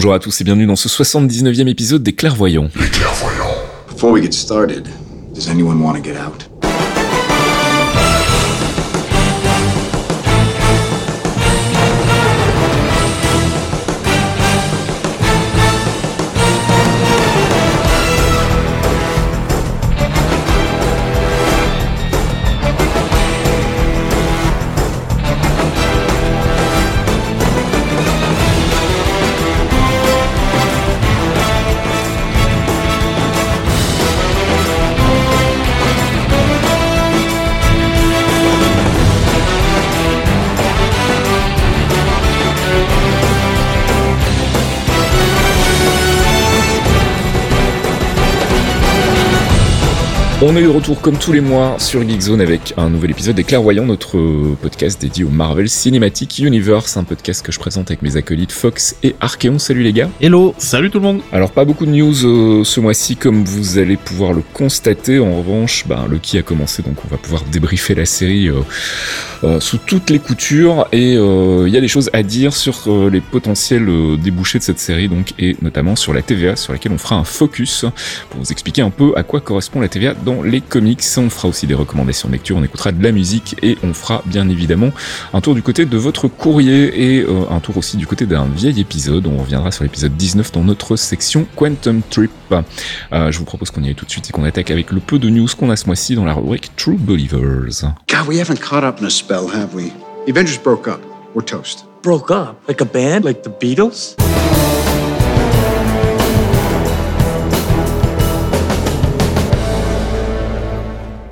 Bonjour à tous et bienvenue dans ce 79e épisode des Clairvoyants. On est de retour comme tous les mois sur Geekzone avec un nouvel épisode des Clairvoyants, notre podcast dédié au Marvel Cinematic Universe, un podcast que je présente avec mes acolytes Fox et Archeon. Salut les gars. Hello, salut tout le monde. Alors pas beaucoup de news euh, ce mois-ci comme vous allez pouvoir le constater. En revanche, ben, le qui a commencé donc on va pouvoir débriefer la série euh, euh, sous toutes les coutures et il y a des choses à dire sur les potentiels débouchés de cette série donc et notamment sur la TVA sur laquelle on fera un focus pour vous expliquer un peu à quoi correspond la TVA dans les comics. On fera aussi des recommandations de lecture, on écoutera de la musique et on fera bien évidemment un tour du côté de votre courrier et euh, un tour aussi du côté d'un vieil épisode. On reviendra sur l'épisode 19 dans notre section Quantum Trip. Euh, je vous propose qu'on y aille tout de suite et qu'on attaque avec le peu de news qu'on a ce mois-ci dans la rubrique True Believers. God, we haven't caught up in a spell, have we? The Avengers broke up. We're toast. broke up? Like a band? Like the Beatles?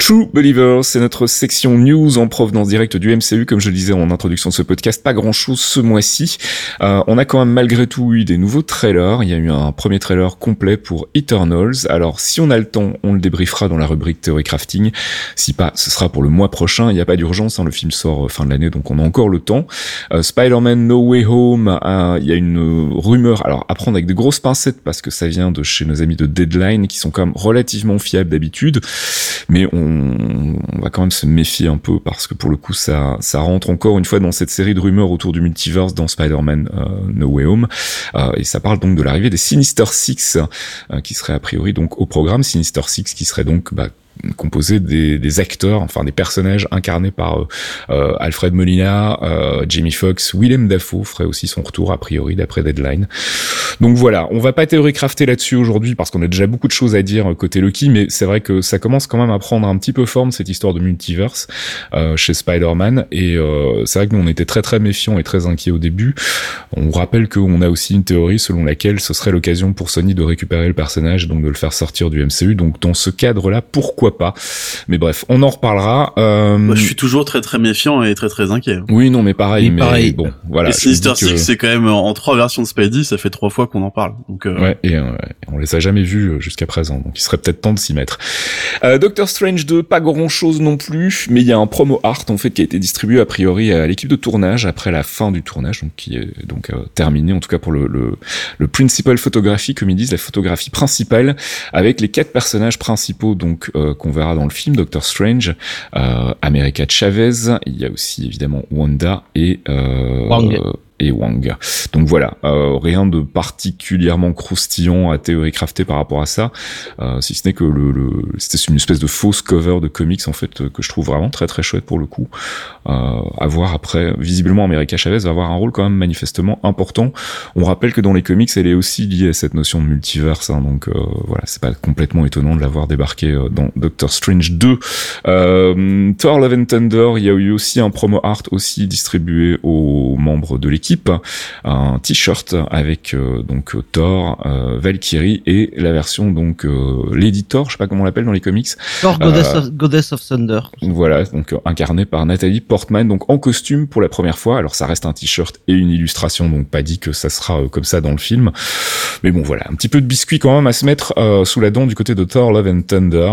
True Believers, c'est notre section news en provenance directe du MCU, comme je le disais en introduction de ce podcast, pas grand chose ce mois-ci. Euh, on a quand même malgré tout eu des nouveaux trailers. Il y a eu un premier trailer complet pour Eternals. Alors si on a le temps, on le débriefera dans la rubrique Theory Crafting. Si pas, ce sera pour le mois prochain. Il n'y a pas d'urgence, hein, le film sort euh, fin de l'année, donc on a encore le temps. Euh, Spider-Man No Way Home, il y a une rumeur, alors à prendre avec des grosses pincettes parce que ça vient de chez nos amis de Deadline qui sont quand même relativement fiables d'habitude, mais on on, va quand même se méfier un peu parce que pour le coup ça ça rentre encore une fois dans cette série de rumeurs autour du multiverse dans Spider-Man euh, No Way Home. Euh, et ça parle donc de l'arrivée des Sinister Six euh, qui serait a priori donc au programme. Sinister Six qui serait donc bah, composé des, acteurs, enfin des personnages incarnés par euh, euh Alfred Molina, euh, Jamie Foxx, Willem Dafoe ferait aussi son retour a priori d'après Deadline. Donc voilà, on va pas théorie crafter là-dessus aujourd'hui parce qu'on a déjà beaucoup de choses à dire côté Loki, mais c'est vrai que ça commence quand même à prendre un petit peu forme cette histoire de multiverse euh, chez Spider-Man et euh, c'est vrai que nous on était très très méfiants et très inquiets au début. On rappelle qu'on a aussi une théorie selon laquelle ce serait l'occasion pour Sony de récupérer le personnage, donc de le faire sortir du MCU. Donc dans ce cadre-là, pourquoi pas. Mais bref, on en reparlera. Euh... Moi, je suis toujours très très méfiant et très très inquiet. Oui, non, mais pareil. mais pareil. bon, voilà. Et Sinister Six, c'est quand même en trois versions de Spidey, ça fait trois fois qu'on en parle. Donc euh... ouais, et euh, on les a jamais vus euh, jusqu'à présent, donc il serait peut-être temps de s'y mettre. Euh, Doctor Strange 2, pas grand chose non plus, mais il y a un promo art en fait qui a été distribué a priori à l'équipe de tournage après la fin du tournage, donc qui est donc euh, terminé en tout cas pour le, le le principal photographie, comme ils disent, la photographie principale avec les quatre personnages principaux donc euh, qu'on verra dans le film Doctor Strange, euh, America Chavez, il y a aussi évidemment Wanda et euh, et Wang. Donc voilà, euh, rien de particulièrement croustillant à théorie crafter par rapport à ça, euh, si ce n'est que le, le c'était une espèce de fausse cover de comics en fait que je trouve vraiment très très chouette pour le coup. Euh, à voir après, visiblement America Chavez va avoir un rôle quand même manifestement important. On rappelle que dans les comics, elle est aussi liée à cette notion de multiverse, hein, donc euh, voilà, c'est pas complètement étonnant de l'avoir débarqué euh, dans Doctor Strange 2. Euh, Thor Love and Thunder, il y a eu aussi un promo art aussi distribué aux membres de l'équipe un t-shirt avec euh, donc Thor, euh, Valkyrie et la version donc Lady Thor, je sais pas comment on l'appelle dans les comics. Thor Goddess, of, Goddess of Thunder. Voilà, donc incarné par Nathalie Portman, donc en costume pour la première fois. Alors ça reste un t-shirt et une illustration, donc pas dit que ça sera comme ça dans le film. Mais bon voilà, un petit peu de biscuit quand même à se mettre sous la dent du côté de Thor Love and Thunder.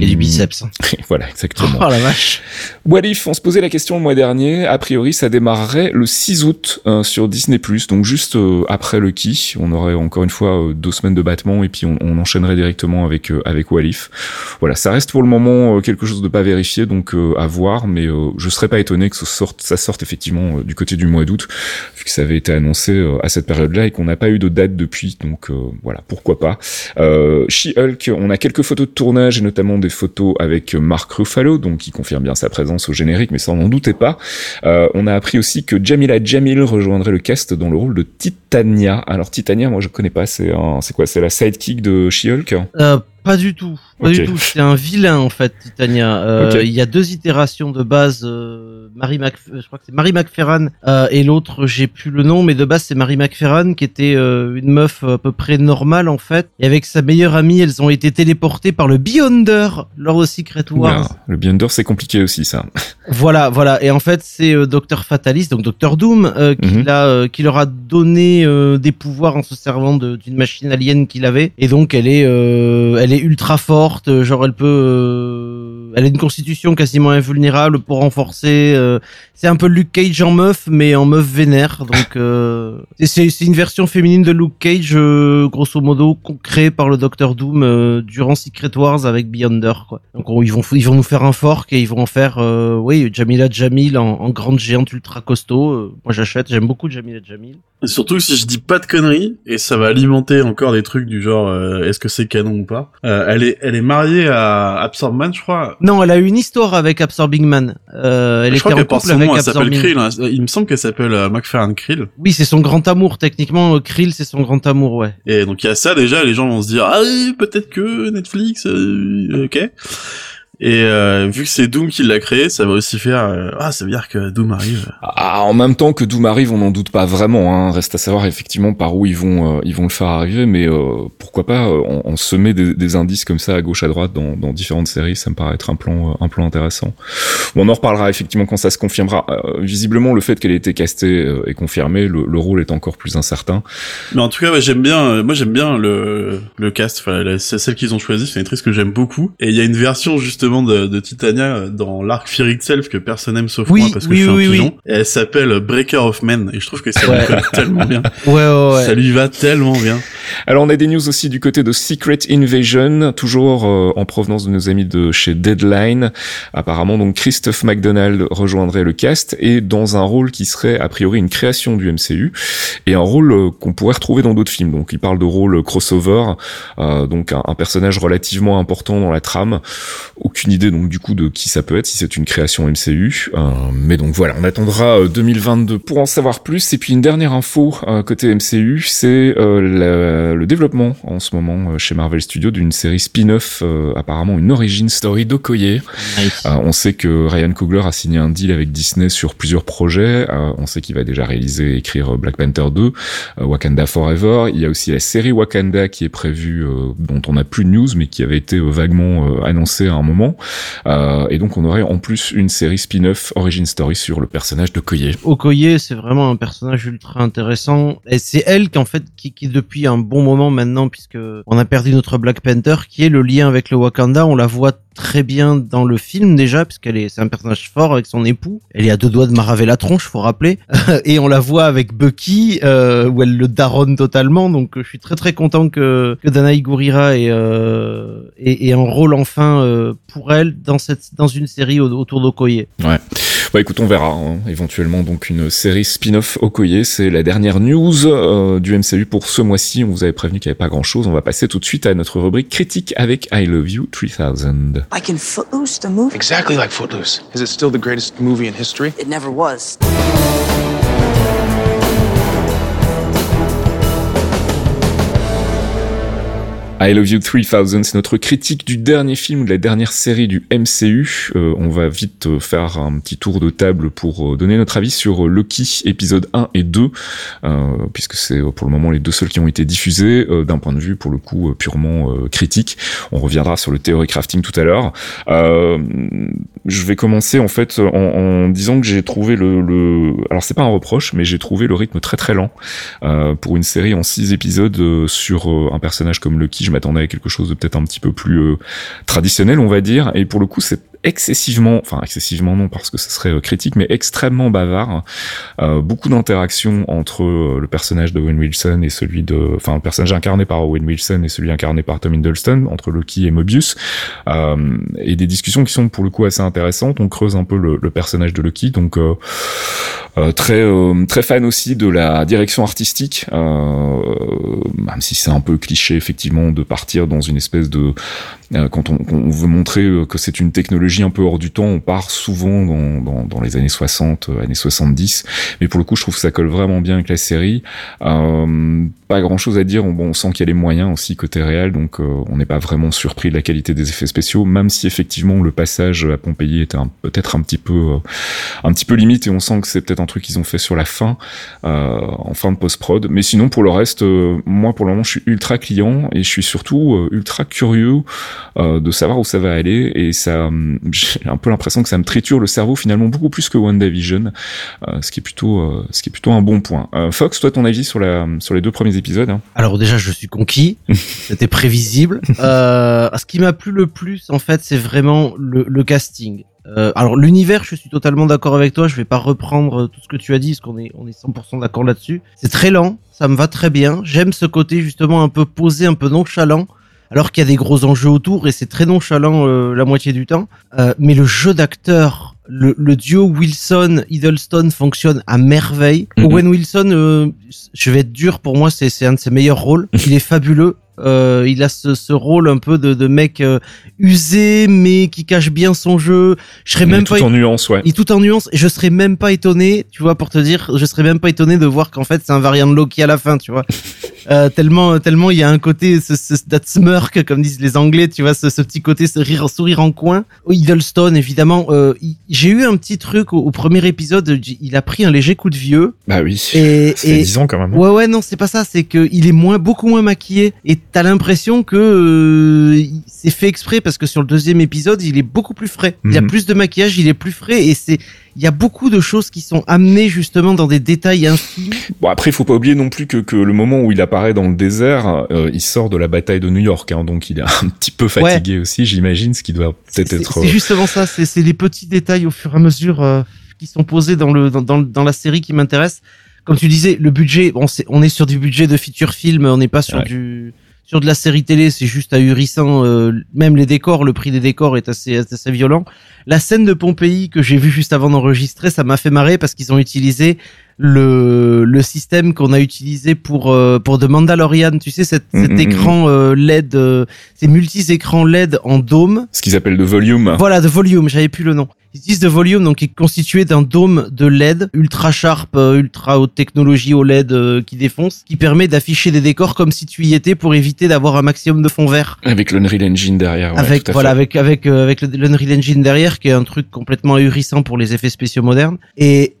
et du biceps. voilà, exactement. Oh la vache. What if on se posait la question le mois dernier, a priori ça démarrerait le 6 août euh, sur Disney+, donc juste euh, après le qui, on aurait encore une fois euh, deux semaines de battement et puis on, enchaînerait directement avec avec What if. Voilà, ça reste pour le moment quelque chose de pas vérifié, donc à voir, mais je serais pas étonné que ça sorte, effectivement du côté du mois d'août, vu que ça avait été annoncé à cette période-là et qu'on n'a pas eu de date depuis, donc voilà, pourquoi pas. She-Hulk, on a quelques photos de tournage et notamment des photos avec Mark Ruffalo, donc qui confirme bien sa présence au générique, mais ça on n'en doutait pas. On a appris aussi que Jamila Jamil rejoindrait le cast dans le rôle de Titania. Alors Titania, moi je connais pas, c'est c'est quoi? C'est la sidekick de She-Hulk? Euh, Pas du tout. Pas du tout. C'est un vilain en fait, Titania. Euh, Il y a deux itérations de base. Euh, Marie Mac, je crois que c'est Marie McFerran euh, et l'autre, j'ai plus le nom, mais de base c'est Marie McFerran qui était euh, une meuf à peu près normale en fait. Et avec sa meilleure amie, elles ont été téléportées par le Beyonder lors de Secret Wars. le Beyonder, c'est compliqué aussi ça. Voilà, voilà. Et en fait, c'est euh, Docteur Fatalist, donc Docteur Doom, qui, mhm. qui leur a donné des pouvoirs en se servant d'une machine alien qu'il avait. Et donc, elle est, elle est ultra forte genre elle peut, euh, elle a une constitution quasiment invulnérable pour renforcer. Euh, c'est un peu Luke Cage en meuf, mais en meuf vénère. Donc c'est une version féminine de Luke Cage, grosso modo, créée par le Docteur Doom durant Secret Wars avec Beyonder. Quoi. Donc ils vont ils vont nous faire un fork et ils vont en faire, oui, Jamila Jamil en, en, grande géante ultra costaud. moi j'achète, j'aime beaucoup Jamila Jamil. surtout si je dis pas de conneries et ça va alimenter encore des trucs du genre est-ce que c'est canon ou pas. elle est elle est mariée à Absorbman, je crois. Non, elle a eu une histoire avec Absorbing Man. Euh, elle je était en couple avec Absorbing. Krill. Hein. Il me semble qu'elle s'appelle euh, McFerrin Krill. Oui, c'est son grand amour. Techniquement, euh, Krill, c'est son grand amour, ouais. Et donc il y a ça déjà. Les gens vont se dire ah peut-être que Netflix, euh, ok. Et euh, vu que c'est Doom qui l'a créé, ça va aussi faire euh, ah ça veut dire que Doom arrive. Ah, en même temps que Doom arrive, on n'en doute pas vraiment. Hein. Reste à savoir effectivement par où ils vont euh, ils vont le faire arriver, mais pourquoi pas on, on semer des, des, indices comme ça à gauche à droite dans, dans différentes séries, ça me paraît être un plan un plan intéressant. on en reparlera effectivement quand ça se confirmera. visiblement le fait qu'elle ait été castée est confirmé, le, le, rôle est encore plus incertain. Mais en tout cas, j'aime bien moi j'aime bien le le cast, enfin celle qu'ils ont choisi, c'est une actrice que j'aime beaucoup et il y a une version justement de, Titania dans l'arc Fear Itself que personne n'aime sauf moi parce que je suis un pigeon. Et elle s'appelle Breaker of Men et je trouve que ça lui va tellement bien. Ouais, ouais, Ça lui va tellement bien. Alors on a des news aussi du côté de Secret Invasion, toujours euh, en provenance de nos amis de chez Deadline. Apparemment donc Christophe McDonald rejoindrait le cast et dans un rôle qui serait a priori une création du MCU et un rôle euh, qu'on pourrait retrouver dans d'autres films. Donc il parle de rôle crossover, euh, donc un, un, personnage relativement important dans la trame aucune idée donc du coup de qui ça peut être si c'est une création MCU. Euh, mais donc voilà, on attendra 2022 euh, pour en savoir plus. Et puis une dernière info euh, côté MCU, c'est le développement en ce moment chez Marvel Studios d'une série spin-off, apparemment une origin story d'Okoye. on sait que Ryan Coogler a signé un deal avec Disney sur plusieurs projets. on sait qu'il va déjà réaliser et écrire Black Panther 2, Wakanda Forever. Il y a aussi la série Wakanda qui est prévue, dont on n'a plus de news, mais qui avait été vaguement annoncée à un moment. Euh, et donc on aurait en plus une série spin-off origin story sur le personnage de Okoye. Okoye, c'est vraiment un personnage ultra intéressant. Et c'est elle qui en fait qui, qui depuis un bon moment maintenant, puisque on a perdu notre Black Panther, qui est le lien avec le Wakanda. On la voit très bien dans le film déjà, puisqu'elle est, c'est un personnage fort avec son époux. Elle est à deux doigts de maraver la tronche, faut rappeler. et on la voit avec Bucky, euh, où elle le daronne totalement. Donc je suis très très content que, que Danaï Gurira ait, euh, ait, un rôle enfin euh, pour elle dans cette dans une série autour d'Okoye. Ouais. Bah écoute, on verra. Hein. Éventuellement donc une série spin-off Okoye. C'est la dernière news euh, du MCU pour ce mois-ci. On vous avait prévenu qu'il n'y avait pas grand-chose. On va passer tout de suite à notre rubrique critique avec I Love You 3000. Like in Footloose, the movie? Exactly like Footloose. Is it still the greatest movie in history? It never was. I Love You 3000, c'est notre critique du dernier film de la dernière série du MCU. Euh, on va vite euh, faire un petit tour de table pour euh, donner notre avis sur Loki épisode 1 et 2, puisque c'est pour le moment les deux seuls qui ont été diffusés d'un point de vue pour le coup purement critique. On reviendra sur le théorie crafting tout à l'heure. je vais commencer en fait en, en disant que j'ai trouvé le, le... alors c'est pas un reproche, mais j'ai trouvé le rythme très très lent pour une série en six épisodes sur un personnage comme Loki. Je m'attendais à quelque chose de peut-être un petit peu plus traditionnel, on va dire. Et pour le coup, c'est excessivement, enfin excessivement non parce que ce serait euh, critique, mais extrêmement bavard. Euh, beaucoup d'interactions entre euh, le personnage de Owen Wilson et celui de, enfin le personnage incarné par Owen Wilson et celui incarné par Tom Hiddleston, entre Loki et Mobius, euh, et des discussions qui sont pour le coup assez intéressantes. On creuse un peu le, le personnage de Loki, donc euh, très très fan aussi de la direction artistique, même si c'est un peu cliché effectivement de partir dans une espèce de quand on, on veut montrer que c'est une technologie un peu hors du temps. On part souvent dans, dans, les années 60, euh, années 70. Mais pour le coup, je trouve que ça colle vraiment bien avec la série. Euh, pas grand chose à dire. On, bon, on sent qu'il y a les moyens aussi côté réel, donc euh, on n'est pas vraiment surpris de la qualité des effets spéciaux, même si effectivement le passage à Pompéi était peut-être un petit peu, euh, un petit peu limite et on sent que c'est peut-être un truc qu'ils ont fait sur la fin, euh, en fin de post-prod. Mais sinon, pour le reste, moi pour le moment, je suis ultra client et je suis surtout ultra curieux de savoir où ça va aller et ça, j'ai un peu l'impression que ça me triture le cerveau finalement beaucoup plus que WandaVision, ce qui est plutôt, ce qui est plutôt un bon point. Fox, toi, ton avis sur la, sur les deux premiers épisode. Hein? Alors déjà, je suis conquis. C'était prévisible. Euh, ce qui m'a plu le plus, en fait, c'est vraiment le, casting. Euh, alors l'univers, je suis totalement d'accord avec toi. Je vais pas reprendre tout ce que tu as dit, parce qu'on est on est 100% d'accord là-dessus. C'est très lent, ça me va très bien. J'aime ce côté justement un peu posé, un peu nonchalant, alors qu'il y a des gros enjeux autour et c'est très nonchalant euh, la moitié du temps. mais le jeu d'acteur le, le, duo Wilson Hiddleston fonctionne à merveille. Mhm. Owen Wilson, euh, je vais être dur pour moi, c'est un de ses meilleurs rôles. Il est fabuleux. Euh, il a ce, ce, rôle un peu de, de mec euh, usé mais qui cache bien son jeu. Je serais même tout pas en nuance, ouais. Il tout en nuance. Et je serais même pas étonné, tu vois, pour te dire, je serais même pas étonné de voir qu'en fait c'est un variant de Loki à la fin, tu vois. Euh, tellement, tellement il y a un côté, ce, ce that smirk comme disent les Anglais, tu vois, ce, ce petit côté, ce rire, sourire en coin. Hiddleston, évidemment. Euh, j'ai eu un petit truc au, premier épisode. Il a pris un léger coup de vieux. Bah oui. Et, et 10 ans quand même. Hein. Ouais, ouais, non, c'est pas ça. C'est que il est moins, beaucoup moins maquillé. Et t'as l'impression que euh, c'est fait exprès parce que sur le deuxième épisode, il est beaucoup plus frais. Il y a mhm. plus de maquillage, il est plus frais et c'est il y a beaucoup de choses qui sont amenées justement dans des détails infimes. Bon après, il faut pas oublier non plus que, que le moment où il apparaît dans le désert, euh, il sort de la bataille de New York, hein, donc il est un petit peu fatigué aussi, j'imagine, ce qui doit peut-être être. C'est justement ça, c'est les petits détails au fur et à mesure euh, qui sont posés dans le dans, dans, dans la série qui m'intéressent. Comme tu disais, le budget, bon, est, on est sur du budget de feature film, on n'est pas sur du sur de la série télé, c'est juste ahurissant. Euh, même les décors, le prix des décors est assez, assez violent. La scène de Pompéi que j'ai vue juste avant d'enregistrer, ça m'a fait marrer parce qu'ils ont utilisé le, le système qu'on a utilisé pour euh, pour The Mandalorian, tu sais cet, mm, cet mm, mm, écran euh, LED, euh, ces multi écrans LED en dôme. Ce qu'ils appellent de volume. Voilà, de volume, j'avais plus le nom. Ils utilisent de volume, donc qui est constitué d'un dôme de LED ultra sharp, ultra haute technologie OLED qui défonce, qui permet d'afficher des décors comme si tu y étais pour éviter d'avoir un maximum de fond vert. Avec l'Unreal Engine derrière. Ouais, avec voilà, avec avec avec l'Unreal Engine derrière, qui est un truc complètement ahurissant pour les effets spéciaux modernes. Et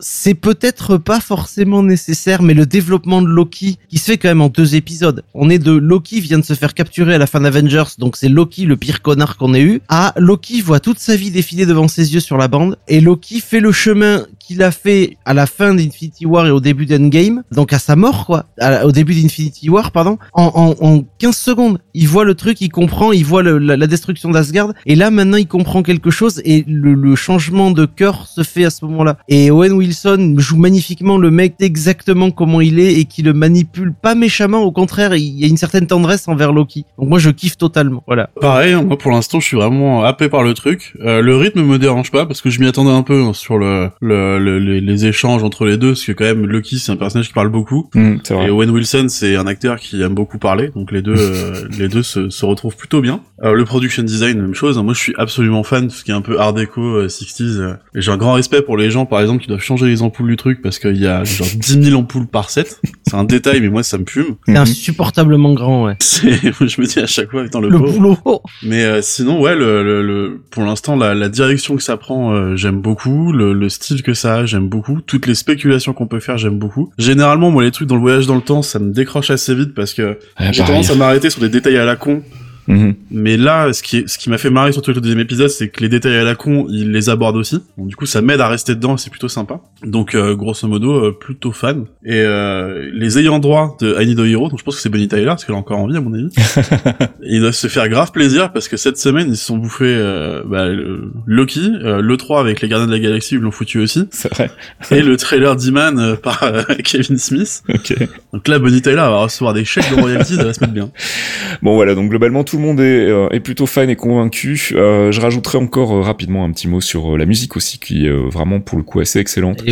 c'est peut-être pas forcément nécessaire, mais le développement de Loki, qui se fait quand même en deux épisodes. On est de Loki vient de se faire capturer à la fin d'Avengers, donc c'est Loki le pire connard qu'on ait eu, à Loki voit toute sa vie défiler devant ses yeux sur la bande, et Loki fait le chemin qu'il a fait à la fin d'Infinity War et au début d'Endgame, donc à sa mort quoi, au début d'Infinity War pardon, en, en, 15 secondes, il voit le truc, il comprend, il voit la, destruction d'Asgard, et là maintenant il comprend quelque chose et le, le changement de cœur se fait à ce moment-là. Et Owen Wilson joue magnifiquement le mec exactement comment il est et qui le manipule pas méchamment, au contraire, il y a une certaine tendresse envers Loki. Donc moi je kiffe totalement. Voilà. Pareil, hein, moi pour l'instant je suis vraiment happé par le truc. Euh, le rythme me dérange pas parce que je m'y attendais un peu hein, sur le, le euh, les échanges entre les deux, parce que quand même Lucky c'est un personnage qui parle beaucoup, mm, et Owen Wilson c'est un acteur qui aime beaucoup parler, donc les deux les deux se, se, retrouvent plutôt bien. le production design même chose, hein. moi je suis absolument fan de ce qui est un peu art déco 60s, et j'ai un grand respect pour les gens par exemple qui doivent changer les ampoules du truc parce qu'il y a genre 10 000 ampoules par set, c'est un détail mais moi ça me fume. C'est insupportablement grand ouais. je me dis à chaque fois étant le, le boulot. Mais sinon ouais le, le, pour l'instant la, la direction que ça prend j'aime beaucoup, le, le style que ça j'aime beaucoup, toutes les spéculations qu'on peut faire j'aime beaucoup. Généralement moi les trucs dans le voyage dans le temps ça me décroche assez vite parce que ah, j'ai tendance à m'arrêter sur des détails à la con Mhm. Mais là, ce qui, ce qui m'a fait marrer surtout le deuxième épisode, c'est que les détails à la con, il les aborde aussi. Donc, du coup, ça m'aide à rester dedans, c'est plutôt sympa. Donc, euh, grosso modo, euh, plutôt fan. Et euh, les ayants droit de I Need a Hero, donc je pense que c'est Bonnie Tyler, parce qu'elle a encore envie, à mon avis. ils doivent se faire grave plaisir, parce que cette semaine, ils se sont bouffés bah, Loki, le 3 avec les Gardiens de la Galaxie, ils l'ont foutu aussi. C'est vrai. et le trailer d'Iman par Kevin Smith. Ok. Donc là, Bonnie Tyler va recevoir des chèques de royalties, ça va se mettre bien. Bon, voilà, donc globalement, tout le monde est, euh, est plutôt fan et convaincu. Euh, je rajouterai encore euh, rapidement un petit mot sur la musique aussi, qui est vraiment pour le coup assez excellente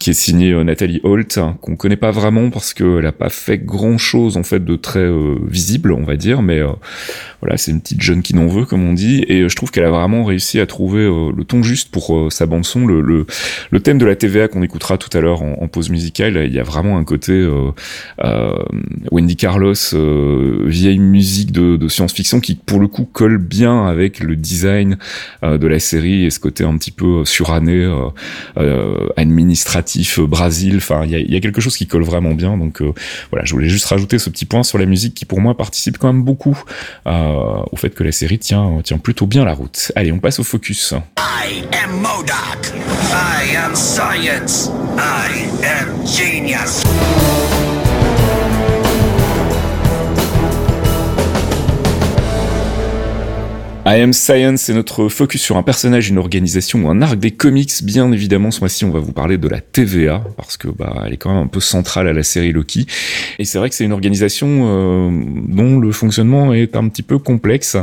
qui est signée Nathalie Holt, hein, qu'on connaît pas vraiment parce qu'elle a pas fait grand chose en fait de très visible, on va dire, mais voilà, c'est une petite jeune qui n'en veut, comme on dit, et je trouve qu'elle a vraiment réussi à trouver le ton juste pour sa bande son, le, thème de la TVA qu'on écoutera tout à l'heure en, pause musicale, il y a vraiment un côté Wendy Carlos, vieille musique de, science-fiction qui pour le coup colle bien avec le design euh, de la série et ce côté un petit peu suranné, euh, euh, administratif, Brésil. Enfin, il y a, quelque chose qui colle vraiment bien. Donc voilà, je voulais juste rajouter ce petit point sur la musique qui pour moi participe quand même beaucoup au fait que la série tient tient plutôt bien la route. Allez, on passe au focus. I am Modoc. I am science. I am genius. I Am Science, c'est notre focus sur un personnage, une organisation ou un arc des comics. Bien évidemment, ce mois-ci, on va vous parler de la TVA, parce que bah, elle est quand même un peu centrale à la série Loki. Et c'est vrai que c'est une organisation euh, dont le fonctionnement est un petit peu complexe.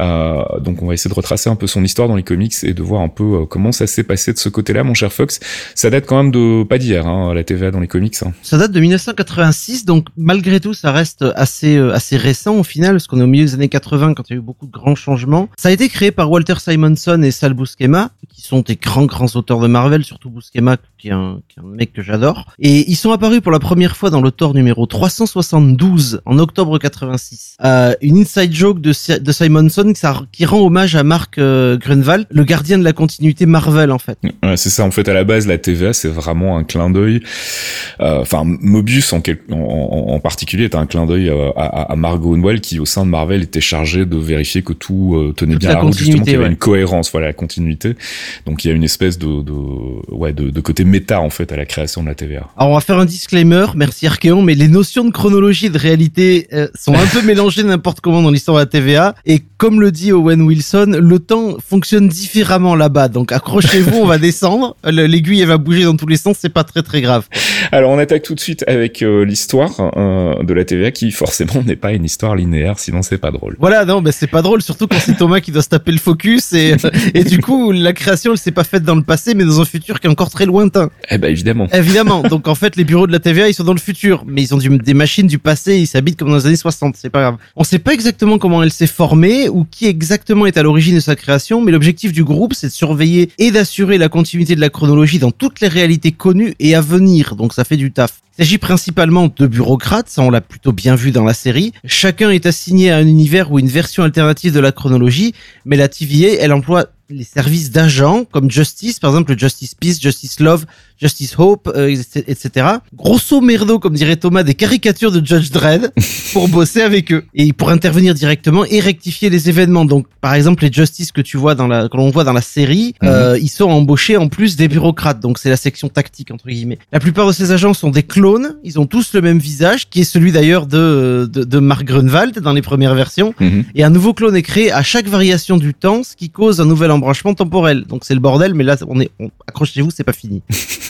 Euh, donc on va essayer de retracer un peu son histoire dans les comics et de voir un peu euh, comment ça s'est passé de ce côté-là, mon cher Fox. Ça date quand même de pas d'hier, hein, la TVA dans les comics. Hein. Ça date de 1986, donc malgré tout, ça reste assez assez récent au final, parce qu'on est au milieu des années 80 quand il y a eu beaucoup de grands changements. Ça a été créé par Walter Simonson et Sal Buscema, qui sont des grands grands auteurs de Marvel, surtout Buscema, qui est un, mec que j'adore. Et ils sont apparus pour la première fois dans le Thor numéro 372 en octobre 86. Euh, une inside joke de, Simonson qui rend hommage à Mark euh, Grunwald, le gardien de la continuité Marvel en fait. Ouais, c'est ça. En fait, à la base, la TVA, c'est vraiment un clin d'œil. Euh, enfin, Mobius en, particulier est un clin d'œil euh, à, à, Mark Grunwald qui, au sein de Marvel, était chargé de vérifier que tout tenait bien la, route, justement, qu'il y avait une cohérence, voilà, la continuité. Donc, il y a une espèce de, de ouais, de, de côté méta en fait à la création de la TVA. Alors on va faire un disclaimer, merci Archeon, mais les notions de chronologie et de réalité euh, sont un peu mélangées n'importe comment dans l'histoire de la TVA. Et comme le dit Owen Wilson, le temps fonctionne différemment là-bas. Donc accrochez-vous, on va descendre. L'aiguille elle va bouger dans tous les sens, c'est pas très très grave. Alors on attaque tout de suite avec euh, l'histoire euh, de la TVA qui forcément n'est pas une histoire linéaire, sinon c'est pas drôle. Voilà, non, bah c'est pas drôle, surtout quand c'est Thomas qui doit se taper le focus et, et du coup la création elle s'est pas faite dans le passé mais dans un futur qui est encore très lointain. Eh ben évidemment. Évidemment. Donc en fait, les bureaux de la TVA, ils sont dans le futur, mais ils ont des machines du passé, ils s'habitent comme dans les années 60. C'est pas grave. On sait pas exactement comment elle s'est formée ou qui exactement est à l'origine de sa création, mais l'objectif du groupe, c'est de surveiller et d'assurer la continuité de la chronologie dans toutes les réalités connues et à venir. Donc ça fait du taf. Il s'agit principalement de bureaucrates, ça on l'a plutôt bien vu dans la série. Chacun est assigné à un univers ou une version alternative de la chronologie, mais la TVA, elle emploie les services d'agents comme Justice, par exemple Justice Peace, Justice Love, Justice Hope, euh, etc. Grosso merdo, comme dirait Thomas, des caricatures de Judge Dredd pour bosser avec eux et pour intervenir directement et rectifier les événements. Donc, par exemple, les Justice que tu vois dans la, que l'on voit dans la série, mhm. euh, ils sont embauchés en plus des bureaucrates. Donc, c'est la section tactique entre guillemets. La plupart de ces agents sont des clones. Ils ont tous le même visage, qui est celui d'ailleurs de, de, de Mark Grunwald dans les premières versions. Mhm. Et un nouveau clone est créé à chaque variation du temps, ce qui cause un nouvel embranchement temporel. Donc, c'est le bordel, mais là, on est, accrochez-vous, c'est pas fini.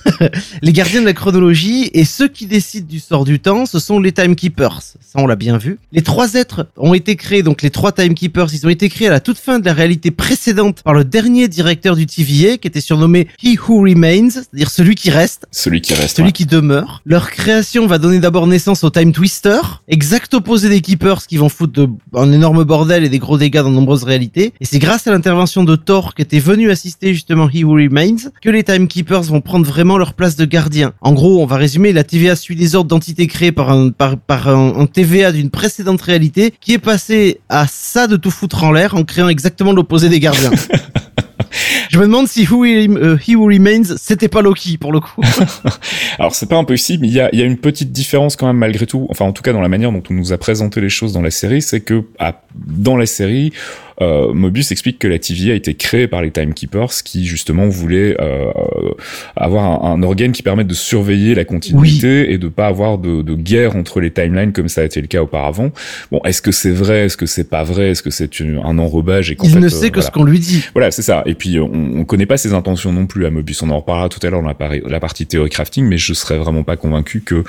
les gardiens de la chronologie et ceux qui décident du sort du temps, ce sont les Timekeepers. Ça, on l'a bien vu. Les trois êtres ont été créés, donc les trois Timekeepers, ils ont été créés à la toute fin de la réalité précédente par le dernier directeur du TVA, qui était surnommé He Who Remains, c'est-à-dire celui qui reste. Celui qui reste. Celui qui demeure. Leur création va donner d'abord naissance au Time Twister, exact opposé des Keepers qui vont foutre de, un énorme bordel et des gros dégâts dans de nombreuses réalités. Et c'est grâce à l'intervention de Thor qui était venu assister justement He Who Remains que les Timekeepers vont prendre vraiment leur place de gardien. En gros, on va résumer, la TVA suit les ordres d'entités créées par un, par, par un, TVA d'une précédente réalité qui est passé à ça de tout foutre en l'air en créant exactement l'opposé des gardiens. Je me demande si Who euh, He Who Remains, c'était pas Loki pour le coup. Alors c'est pas impossible, il y a, il y a une petite différence quand même malgré tout. Enfin en tout cas dans la manière dont on nous a présenté les choses dans la série, c'est que dans la série, euh, Mobius explique que la TVA a été créée par les Timekeepers qui justement voulaient euh, avoir un, organe qui permette de surveiller la continuité et de pas avoir de, de, guerre entre les timelines comme ça a été le cas auparavant. Bon, est-ce que c'est vrai? Est-ce que c'est pas vrai? Est-ce que c'est un enrobage et Il ne sait que ce qu'on lui dit. Voilà, c'est ça. Et puis on, on connaît pas ses intentions non plus à Mobius. On en reparlera tout à l'heure dans la, la partie théorie crafting, mais je serais vraiment pas convaincu que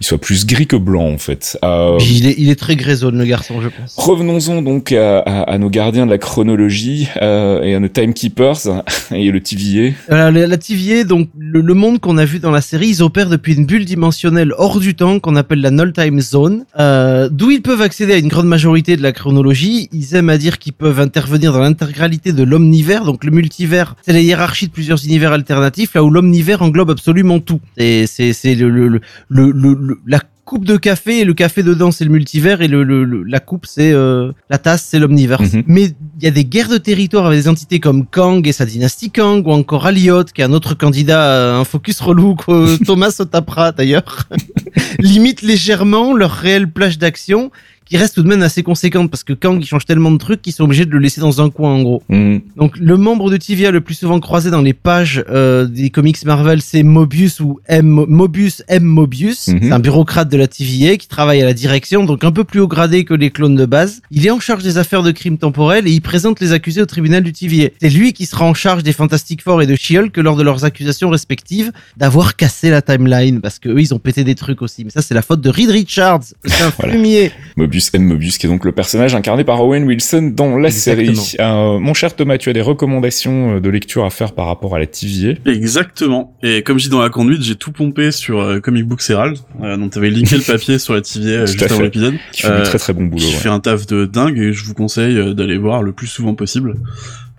il soit plus gris que blanc en fait. Euh, il, est, il est très grisonne le garçon, je pense. Revenons-en donc à, à, à nos gardiens de la chronologie euh, et à Timekeepers et le TVA. La, TVA, donc le, monde qu'on a vu dans la série, ils opèrent depuis une bulle dimensionnelle hors du temps qu'on appelle la Null Time Zone, euh, d'où ils peuvent accéder à une grande majorité de la chronologie. Ils aiment à dire qu'ils peuvent intervenir dans l'intégralité de l'omnivers, donc le multivers, c'est la hiérarchie de plusieurs univers alternatifs, là où l'omnivers englobe absolument tout. C'est c'est le, le, le, le, la coupe de café et le café dedans c'est le multivers et le, le, la coupe c'est euh, la tasse c'est l'omniverse. Mhm. Mais il y a des guerres de territoire avec des entités comme Kang et sa dynastie Kang ou encore Aliot qui est un autre candidat un focus relou que Thomas se tapera d'ailleurs limite légèrement leur réelle plage d'action qui reste tout de même assez conséquente parce que Kang il change tellement de trucs qu'ils sont obligés de le laisser dans un coin en gros. Mm. Donc le membre de TVA le plus souvent croisé dans les pages euh, des comics Marvel c'est Mobius ou M Mobius M Mobius, mm-hmm. c'est un bureaucrate de la TVA qui travaille à la direction donc un peu plus haut gradé que les clones de base. Il est en charge des affaires de crimes temporels et il présente les accusés au tribunal du TVA. C'est lui qui sera en charge des Fantastic Four et de She-Hulk lors de leurs accusations respectives d'avoir cassé la timeline parce que eux ils ont pété des trucs aussi. Mais ça c'est la faute de Reed Richards, c'est un fumier. Mobius M. Mobius, qui est donc le personnage incarné par Owen Wilson dans la série. Euh, mon cher Thomas, tu as des recommandations euh, de lecture à faire par rapport à la TVA Exactement. Et comme je dis dans la conduite, j'ai tout pompé sur euh, Comic Book Herald. Euh, donc avais linké le papier sur la TVA juste avant l'épisode. Qui fait du très très bon boulot. Qui fait un taf de dingue et je vous conseille d'aller voir le plus souvent possible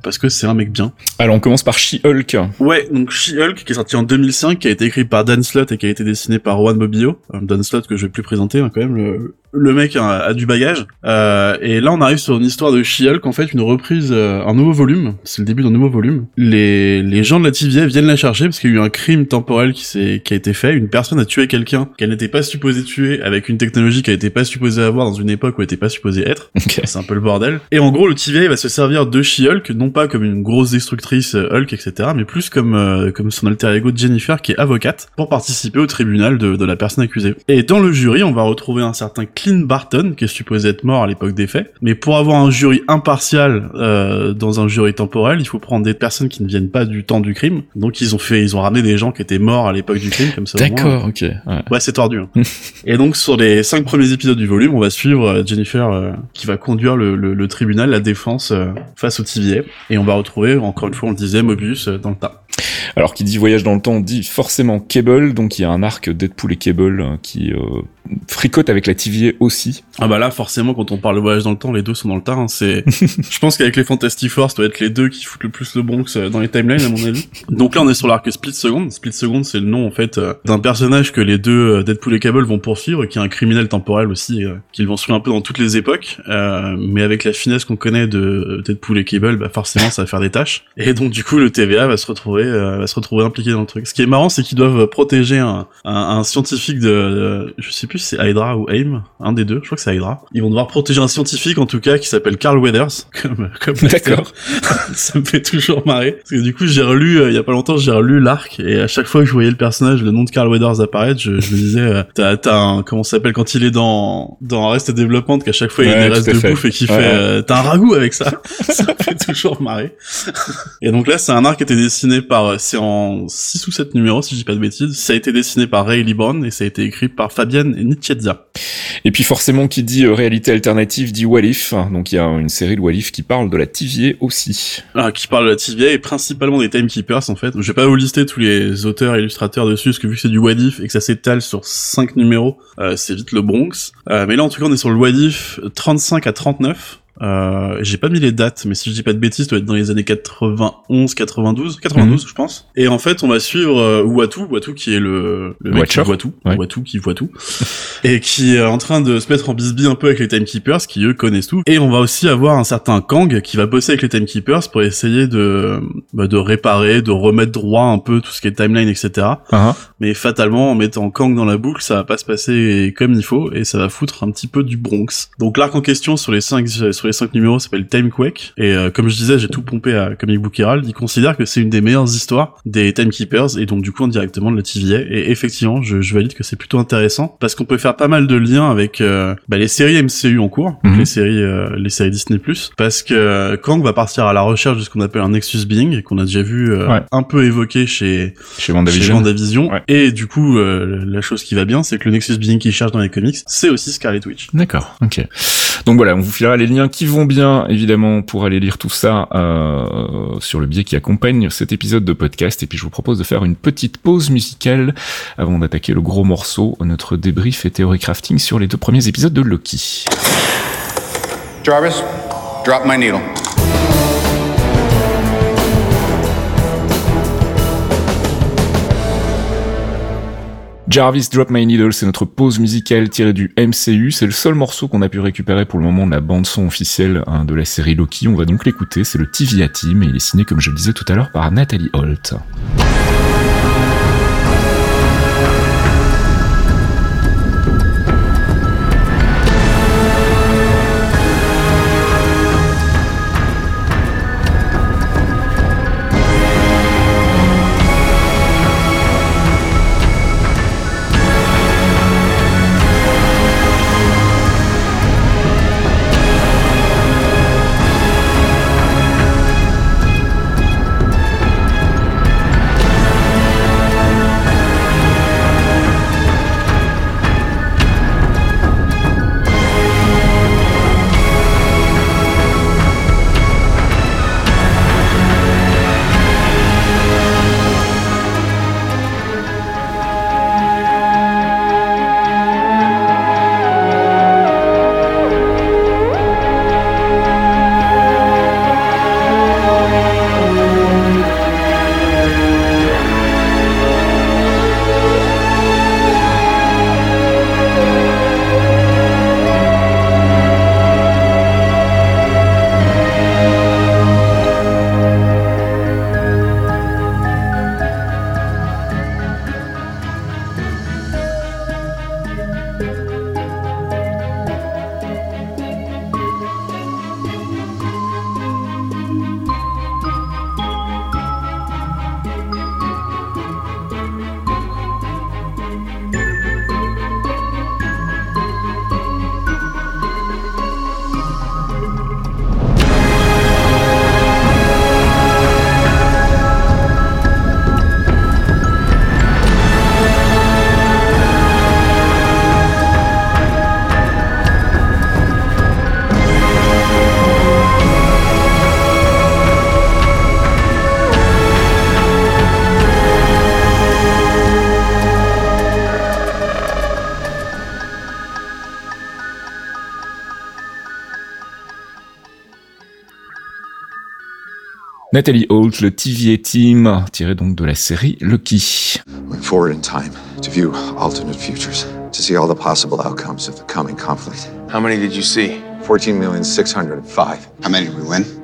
parce que c'est un mec bien. Alors on commence par She-Hulk. Ouais, donc She-Hulk qui est sorti en 2005, qui a été écrit par Dan Slott et qui a été dessiné par Juan Bobio. Dan Slott que je vais plus présenter hein, quand même, le, le mec a, du bagage. Euh, et là, on arrive sur une histoire de She-Hulk, en fait, une reprise, euh, un nouveau volume. C'est le début d'un nouveau volume. Les, les gens de la TVA viennent la chercher parce qu'il y a eu un crime temporel qui s'est, qui a été fait. Une personne a tué quelqu'un qu'elle n'était pas supposée tuer avec une technologie qu'elle n'était pas supposée avoir dans une époque où elle n'était pas supposée être. C'est un peu le bordel. Et en gros, le TVA va se servir de She-Hulk, non pas comme une grosse destructrice euh, Hulk, etc., mais plus comme, euh, comme son alter ego de Jennifer qui est avocate pour participer au tribunal de, de la personne accusée. Et dans le jury, on va retrouver un certain Clint Barton, qui est supposé être mort à l'époque des faits. Mais pour avoir un jury impartial euh, dans un jury temporel, il faut prendre des personnes qui ne viennent pas du temps du crime. Donc ils ont fait, ils ont ramené des gens qui étaient morts à l'époque du crime, comme ça. D'accord, ok. Ouais, c'est tordu. Hein. et donc sur les cinq premiers épisodes du volume, on va suivre euh, Jennifer euh, qui va conduire le, le, tribunal, la défense face au TVA, et on va retrouver encore une fois, on le disait, Mobius dans le tas. Alors qui dit voyage dans le temps dit forcément Cable, donc il y a un arc Deadpool et Cable qui euh, fricote avec la TVA aussi. Ah bah là forcément quand on parle de voyage dans le temps, les deux sont dans le tas. Hein. C'est, je pense qu'avec les Fantastic Four, ça doit être les deux qui foutent le plus le Bronx euh, dans les timelines à mon avis. Donc là on est sur l'arc Split Second. Split Second c'est le nom en fait euh, d'un personnage que les deux Deadpool et Cable vont poursuivre, qui est un criminel temporel aussi, qu'ils vont suivre un peu dans toutes les époques. mais avec la finesse qu'on connaît de Deadpool et Cable, bah forcément ça va faire des tâches. Et donc du coup le TVA va se retrouver va se retrouver impliqué dans le truc. Ce qui est marrant, c'est qu'ils doivent protéger un, un, scientifique de, je sais plus si c'est Hydra ou AIM, un des deux, je crois que c'est Hydra. Ils vont devoir protéger un scientifique, en tout cas, qui s'appelle Carl Weathers, comme, comme D'accord. ça me fait toujours marrer. Parce que du coup, j'ai relu, euh, il y a pas longtemps, j'ai relu l'arc, et à chaque fois que je voyais le personnage, le nom de Carl Weathers apparaître, je, je me disais, euh, t'as, t'as un, comment ça s'appelle quand il est dans, dans Reste Développement, qu'à chaque fois il y a des restes de bouffe et qui fait, euh, t'as un ragoût avec ça. ça me fait toujours marrer. et donc là, c'est un arc qui était dessiné par, c'est en 6 ou 7 numéros, si je dis pas de bêtises. Ça a été dessiné par Ray Libron et ça a été écrit par Fabienne Nicieza. Et puis forcément, qui dit euh, réalité alternative dit Walif. Donc il y a une série de Walif qui parle de la TVA aussi. Ah, qui parle de la TVA et principalement des Timekeepers en fait. Je vais pas vous lister tous les auteurs et illustrateurs dessus, parce que vu que c'est du Walif et que ça s'étale sur 5 numéros, euh, c'est vite le Bronx. Euh, mais là, en tout cas, on est sur le Wadif 35 à 39. Euh, j'ai pas mis les dates, mais si je dis pas de bêtises, ça doit être dans les années 91, 92, 92, je pense. Et en fait, on va suivre euh, Watu, Watu qui est le, le mec qui voit tout, Watu qui voit tout, et qui est en train de se mettre en bisbille un peu avec les Timekeepers, qui eux connaissent tout. Et on va aussi avoir un certain Kang qui va bosser avec les Timekeepers pour essayer de bah, de réparer, de remettre droit un peu tout ce qui est timeline, etc. Uh-huh. Mais fatalement, en mettant Kang dans la boucle, ça va pas se passer comme il faut, et ça va foutre un petit peu du Bronx. Donc l'arc en question sur les cinq sur les cinq numéros s'appelle Timequake et euh, comme je disais j'ai tout pompé à Comic Book Herald. Il considère que c'est une des meilleures histoires des Timekeepers et donc du coup indirectement de la TVA. Et effectivement je, je valide que c'est plutôt intéressant parce qu'on peut faire pas mal de liens avec euh, bah, les séries MCU en cours mhm. les séries euh, les séries Disney Plus. Parce que Kang va partir à la recherche de ce qu'on appelle un Nexus Being qu'on a déjà vu un peu évoqué chez chez WandaVision, et du coup la chose qui va bien c'est que le Nexus Being qu'il cherche dans les comics c'est aussi Scarlet Witch. D'accord. Ok donc voilà on vous filera les liens qui vont bien, évidemment, pour aller lire tout ça euh, sur le biais qui accompagne cet épisode de podcast. Et puis je vous propose de faire une petite pause musicale avant d'attaquer le gros morceau, notre débrief et théorie crafting sur les deux premiers épisodes de Loki. Jarvis, drop my needle. Jarvis Drop My Needle, c'est notre pause musicale tirée du MCU. C'est le seul morceau qu'on a pu récupérer pour le moment de la bande son officielle hein, de la série Loki. On va donc l'écouter. C'est le TVA Team et il est signé, comme je le disais tout à l'heure, par Nathalie Holt. Nathalie Holt, le TVA Team, tiré donc de la série Lucky. Went forward in time to view alternate futures, to see all the possible outcomes of the coming conflict. How many did you see? 14,605. How many did we win?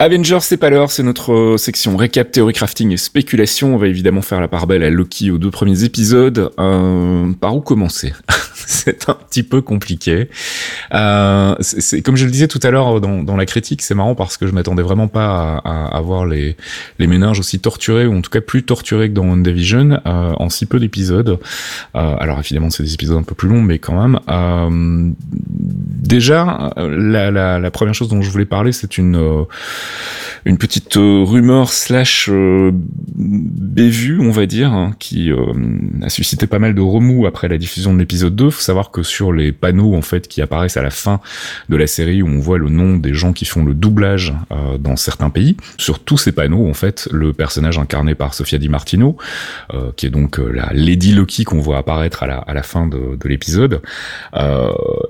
Avengers, c'est pas l'heure, c'est notre euh, section récap, théorie crafting et spéculation. On va évidemment faire la part belle à Loki aux deux premiers épisodes. Euh, par où commencer? C'est un petit peu compliqué. Euh, c'est comme je le disais tout à l'heure dans, la critique, c'est marrant parce que je m'attendais vraiment pas à, à, voir les, les ménages aussi torturés, ou en tout cas plus torturés que dans WandaVision, euh, en si peu d'épisodes. Euh, alors évidemment, c'est des épisodes un peu plus longs, mais quand même. Euh, déjà, la, la, la, première chose dont je voulais parler, c'est une une petite euh, rumeur slash euh, bévue, on va dire, hein, qui euh, a suscité pas mal de remous après la diffusion de l'épisode 2. Faut savoir que sur les panneaux en fait qui apparaissent à la fin de la série où on voit le nom des gens qui font le doublage dans certains pays, sur tous ces panneaux en fait, le personnage incarné par Sofia Di Martino, qui est donc la Lady Loki qu'on voit apparaître à la, à la fin de, de l'épisode,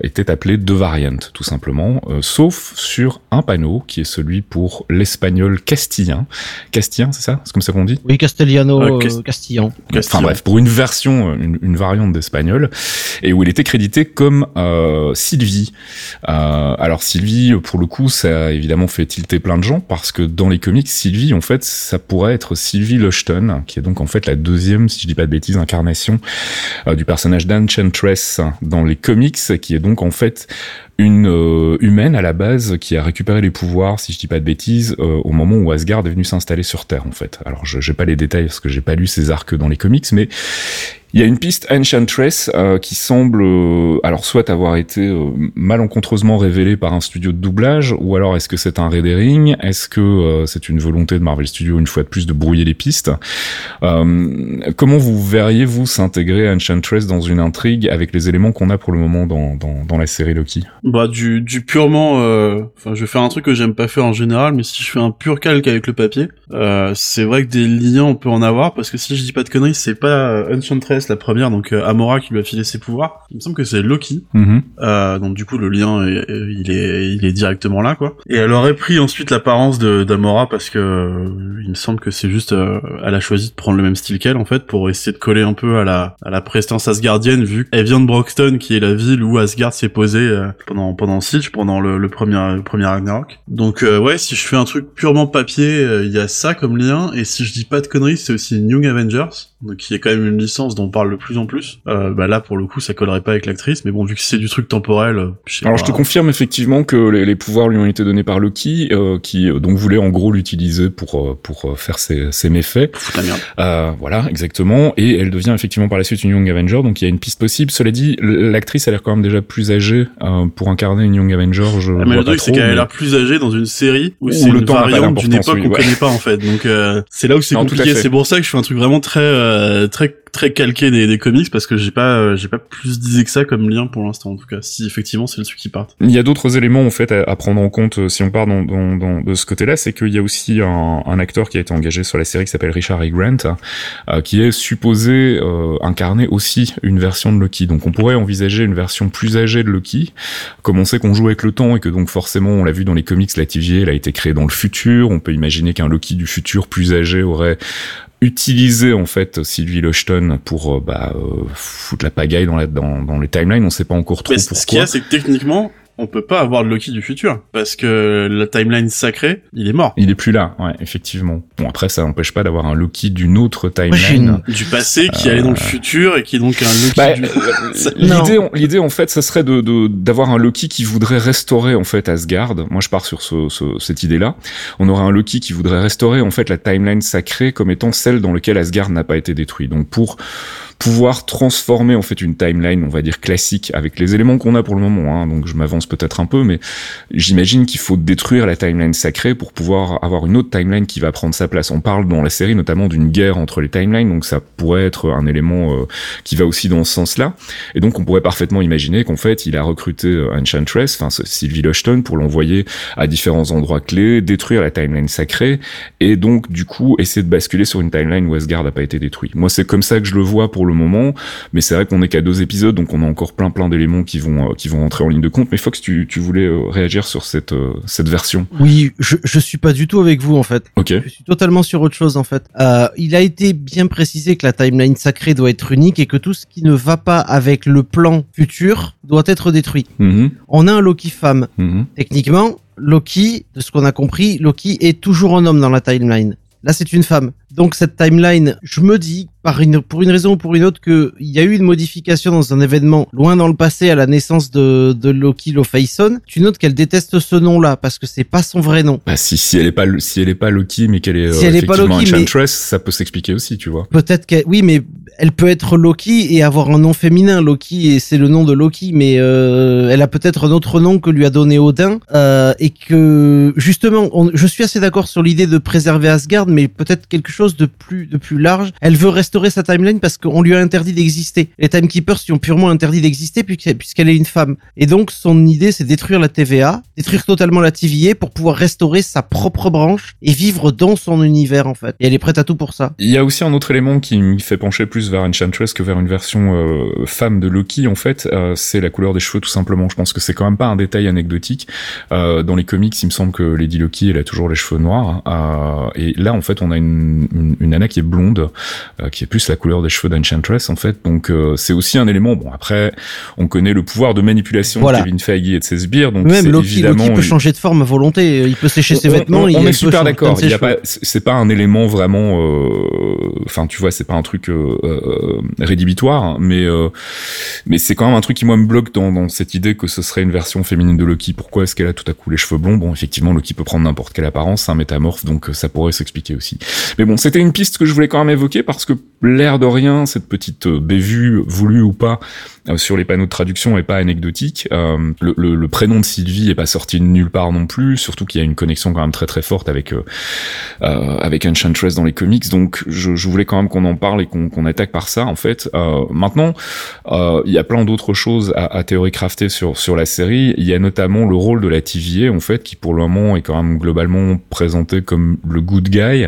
était appelé The Variant tout simplement, sauf sur un panneau qui est celui pour l'espagnol espagnol castillan. Castillan, c'est ça? C'est comme ça qu'on dit? Oui, castellano, euh, castillan. Enfin bref, pour une version, une, variante d'espagnol, et où il était crédité comme euh, Sylvie. Euh, alors Sylvie, pour le coup, ça a évidemment fait tilter plein de gens, parce que dans les comics, Sylvie, en fait, ça pourrait être Sylvie Lushton, qui est donc en fait la deuxième, si je dis pas de bêtises, incarnation du personnage d'Enchantress dans les comics, qui est donc en fait une euh, humaine à la base qui a récupéré les pouvoirs, si je dis pas de bêtises, euh, au moment où Asgard est venu s'installer sur Terre en fait. Alors je j'ai pas les détails parce que j'ai pas lu ces arcs dans les comics, mais il y a une piste Enchantress euh, qui semble euh, alors soit avoir été euh, malencontreusement révélée par un studio de doublage, ou alors est-ce que c'est un rendering Est-ce que c'est une volonté de Marvel Studios une fois de plus de brouiller les pistes? Comment vous verriez vous s'intégrer Enchantress dans une intrigue avec les éléments qu'on a pour le moment dans, dans, dans, la série Loki? Bah du, du purement, enfin je vais faire un truc que j'aime pas faire en général, mais si je fais un pur calque avec le papier, c'est vrai que des liens on peut en avoir parce que si je dis pas de conneries, c'est pas Enchantress la première, donc euh, Amora qui lui a filé ses pouvoirs. Il me semble que c'est Loki. Mm-hmm. Euh, donc du coup le lien il est il est directement là quoi. Et elle aurait pris ensuite l'apparence d'Amora parce que euh, il me semble que c'est juste elle a choisi de prendre le même style qu'elle en fait pour essayer de coller un peu à la à la prestance asgardienne vu qu'elle vient de Broxton qui est la ville où Asgard s'est posé pendant pendant Siege pendant le, le premier le premier Ragnarok. Donc ouais si je fais un truc purement papier il y a ça comme lien et si je dis pas de conneries c'est aussi Young Avengers donc qui est quand même une licence dont on parle de plus en plus. Euh, bah là, pour le coup, ça collerait pas avec l'actrice, mais bon, vu que c'est du truc temporel. Euh, je Alors, je te confirme effectivement que les, pouvoirs lui ont été donnés par Loki, euh, qui donc voulait en gros l'utiliser pour pour faire ses, ses méfaits. la merde. voilà, exactement. Et elle devient effectivement par la suite une Young Avenger, donc il y a une piste possible. Cela dit, l'actrice a l'air quand même déjà plus âgée pour incarner une Young Avenger. Je ah, mais le truc, c'est qu'elle a l'air plus âgée dans une série où, c'est une variante d'une époque qu'on connaît pas en fait. Donc c'est là où c'est compliqué. C'est pour ça que je fais un truc vraiment très très très calqué des, comics parce que j'ai pas euh, j'ai pas plus disé que ça comme lien pour l'instant en tout cas si effectivement c'est le truc qui part. Il y a d'autres éléments en fait à, prendre en compte euh, si on part dans, dans, dans de ce côté-là c'est qu'il y a aussi un, un, acteur qui a été engagé sur la série qui s'appelle Richard E. Grant euh, qui est supposé incarner aussi une version de Loki. Donc on pourrait envisager une version plus âgée de Loki. Comme on sait qu'on joue avec le temps et que donc forcément on l'a vu dans les comics la TVA elle a été créée dans le futur. On peut imaginer qu'un Loki du futur plus âgé aurait utiliser en fait Sylvie Lushton pour euh, bah, euh, foutre la pagaille dans, la, dans, dans les timelines. On sait pas encore trop pourquoi. Ce qu'il y a, c'est que techniquement, on peut pas avoir le Loki du futur parce que la timeline sacrée, il est mort. Il est plus là, ouais, effectivement. Bon après ça n'empêche pas d'avoir un Loki d'une autre timeline du passé qui allait dans le euh, futur et qui est donc un Loki bah, du... Euh, l'idée l'idée en fait ça serait de d'avoir un Loki qui voudrait restaurer en fait Asgard. Moi je pars sur ce, ce, cette idée-là. On aurait un Loki qui voudrait restaurer en fait la timeline sacrée comme étant celle dans laquelle Asgard n'a pas été détruit. Donc pour pouvoir transformer en fait une timeline, on va dire classique, avec les éléments qu'on a pour le moment. Hein, donc je m'avance peut-être un peu, mais j'imagine qu'il faut détruire la timeline sacrée pour pouvoir avoir une autre timeline qui va prendre sa place. On parle dans la série notamment d'une guerre entre les timelines, donc ça pourrait être un élément euh, qui va aussi dans ce sens-là. Et donc on pourrait parfaitement imaginer qu'en fait il a recruté euh, Enchantress, enfin Sylvie Lushton, pour l'envoyer à différents endroits clés, détruire la timeline sacrée, et donc du coup essayer de basculer sur une timeline où Asgard n'a pas été détruit. Moi c'est comme ça que je le vois pour le moment, mais c'est vrai qu'on est qu'à deux épisodes, donc on a encore plein plein d'éléments qui vont qui vont entrer en ligne de compte. Mais Fox, tu, tu voulais réagir sur cette cette version? Oui, je je suis pas du tout avec vous en fait. Ok. Je suis totalement sur autre chose en fait. il a été bien précisé que la timeline sacrée doit être unique et que tout ce qui ne va pas avec le plan futur doit être détruit. Mm-hmm. On a un Loki femme. Mm-hmm. Techniquement, Loki, de ce qu'on a compris, Loki est toujours un homme dans la timeline. Là, c'est une femme. Donc cette timeline, je me dis, par une, pour une raison ou pour une autre, qu'il y a eu une modification dans un événement loin dans le passé à la naissance de, de Loki Lofayson. Tu notes qu'elle déteste ce nom-là parce que c'est pas son vrai nom. Bah si, si elle est pas si elle est pas Loki mais qu'elle est, si elle est pas Loki, Enchantress, ça peut s'expliquer aussi, tu vois. Peut-être qu'elle, oui, mais elle peut être Loki et avoir un nom féminin. Loki et c'est le nom de Loki, mais euh, elle a peut-être un autre nom que lui a donné Odin euh, et que justement, je suis assez d'accord sur l'idée de préserver Asgard, mais peut-être quelque chose de plus de plus large. Elle veut restaurer sa timeline parce qu'on lui a interdit d'exister. Les Timekeepers lui ont purement interdit d'exister puisqu'elle est une femme. Et donc son idée c'est détruire la TVA, détruire totalement la TVA pour pouvoir restaurer sa propre branche et vivre dans son univers en fait. Et elle est prête à tout pour ça. Il y a aussi un autre élément qui me fait pencher plus vers Enchantress que vers une version euh, femme de Loki en fait, euh, c'est la couleur des cheveux tout simplement. Je pense que c'est quand même pas un détail anecdotique. Euh, dans les comics, il me semble que Lady Loki elle a toujours les cheveux noirs et là en fait on a une, une, une nana qui est blonde, qui est plus la couleur des cheveux d'Enchantress en fait. Donc c'est aussi un élément. Bon après, on connaît le pouvoir de manipulation de Kevin Feige et de ses sbires. Donc même Loki, évidemment, Loki peut changer de forme à volonté. Il peut sécher ses vêtements. On, on est super d'accord. C'est pas un élément vraiment. Enfin, tu vois, c'est pas un truc rédhibitoire, hein, mais mais c'est quand même un truc qui moi me bloque dans, dans cette idée que ce serait une version féminine de Loki. Pourquoi est-ce qu'elle a tout à coup les cheveux blonds? Bon, effectivement, Loki peut prendre n'importe quelle apparence, c'est un métamorphe, donc ça pourrait s'expliquer aussi. Mais bon, c'était une piste que je voulais quand même évoquer parce que l'air de rien, cette petite euh, bévue, voulue ou pas, euh, sur les panneaux de traduction est pas anecdotique. Euh, le, le, le, prénom de Sylvie est pas sorti de nulle part non plus, surtout qu'il y a une connexion quand même très très forte avec euh, avec Enchantress dans les comics. Donc je, je voulais quand même qu'on en parle et qu'on attaque par ça en fait. maintenant, il y a plein d'autres choses à, à théorie crafter sur sur la série. Il y a notamment le rôle de la TVA en fait, qui pour le moment est quand même globalement présenté comme le good guy,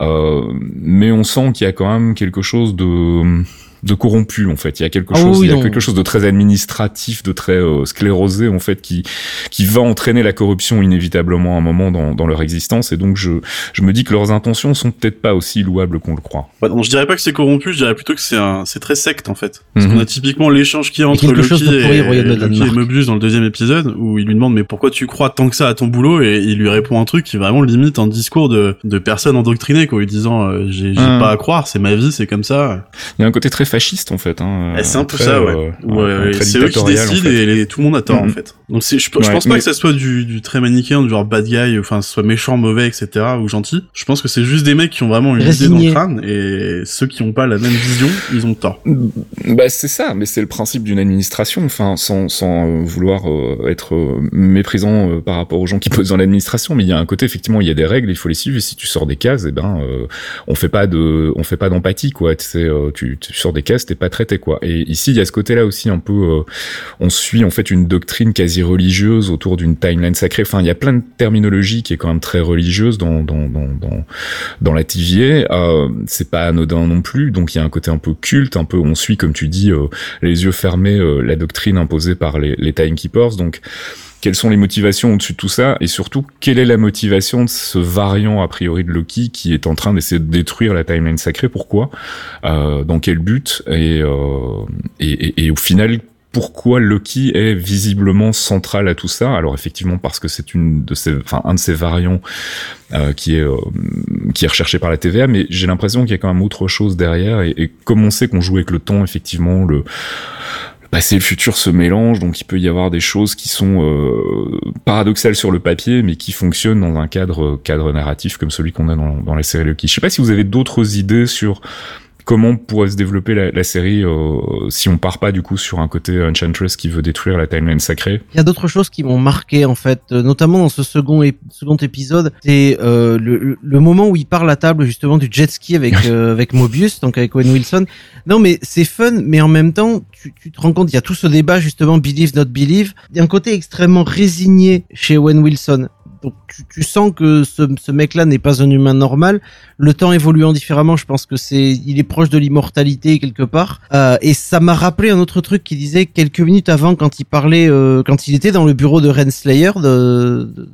mais on sent qu'il y a quand même quelque chose de de corrompu en fait. Il y a quelque ah chose, oui, il y a non. quelque chose de très administratif, de très euh, sclérosé en fait, qui qui va entraîner la corruption inévitablement à un moment dans, dans leur existence. Et donc je je me dis que leurs intentions sont peut-être pas aussi louables qu'on le croit. Ouais, non, je dirais pas que c'est corrompu, je dirais plutôt que c'est un c'est très secte en fait. Parce Mhm. qu'on a typiquement l'échange qu'il y a entre Loki chose et, Loki et Danemark. Mobius dans le deuxième épisode où il lui demande mais pourquoi tu crois tant que ça à ton boulot? Et il lui répond un truc qui est vraiment limite un discours de de personne endoctrinée quoi, lui disant euh, j'ai j'ai Mhm. pas à croire, c'est ma vie, c'est comme ça. Il y a un côté très fasciste en fait. Hein, Eh, c'est un peu ça, ouais. euh, Ouais, c'est eux qui en décident fait. et les- tout le monde a tort en Mhm. fait. Donc je, je Ouais, pense pas mais- que ça soit du, du très manichéen, du genre bad guy, enfin soit méchant, mauvais, etc. ou gentil. Je pense que c'est juste des mecs qui ont vraiment une idée dans le crâne et ceux qui ont pas la même vision, ils ont tort. Bah c'est ça, mais c'est le principe d'une administration. Enfin, sans, sans euh, vouloir euh, être euh, méprisant euh, par rapport aux gens qui posent dans l'administration, mais il y a un côté effectivement, il y a des règles, il faut les suivre. Et si tu sors des cases, eh ben, euh, on fait pas de, on fait pas d'empathie quoi. Tu sais, euh, tu, tu sors des pas traité quoi. Et ici, il y a ce côté-là aussi un peu, euh, on suit en fait une doctrine quasi religieuse autour d'une timeline sacrée. Enfin, il y a plein de terminologie qui est quand même très religieuse dans dans dans dans, dans la TVA. Euh, c'est pas anodin non plus, donc il y a un côté un peu culte, un peu on suit comme tu dis euh, les yeux fermés euh, la doctrine imposée par les, les timekeepers. Donc quelles sont les motivations au-dessus de tout ça et surtout quelle est la motivation de ce variant a priori de Loki qui est en train d'essayer de détruire la timeline sacrée? Pourquoi? Euh, Dans quel but? Et, euh, et, et, et au final pourquoi Loki est visiblement central à tout ça? Alors effectivement parce que c'est une de ces, enfin un de ces variants euh, qui est euh, qui est recherché par la TVA, mais j'ai l'impression qu'il y a quand même autre chose derrière. Et, et comme on sait qu'on joue avec le temps, effectivement, le passé et le futur se mélangent, donc il peut y avoir des choses qui sont euh, paradoxales sur le papier, mais qui fonctionnent dans un cadre cadre narratif comme celui qu'on a dans, dans la série Loki. Je sais pas si vous avez d'autres idées sur comment pourrait se développer la, la série euh, si on part pas du coup sur un côté Enchantress qui veut détruire la timeline sacrée. Il y a d'autres choses qui m'ont marqué en fait, euh, notamment dans ce second ép- second épisode, c'est euh, le, le- le moment où il parle à table justement du jet ski avec euh, avec Mobius, donc avec Owen Wilson. Non mais c'est fun, mais en même temps tu, tu te rends compte, il y a tout ce débat justement believe not believe. Il y a un côté extrêmement résigné chez Owen Wilson. Donc tu, sens que ce, mec-là n'est pas un humain normal. Le temps évoluant différemment, je pense que c'est, il est proche de l'immortalité quelque part. Euh, et ça m'a rappelé un autre truc qu'il disait quelques minutes avant quand il parlait, euh, quand il était dans le bureau de Renslayer, de, de,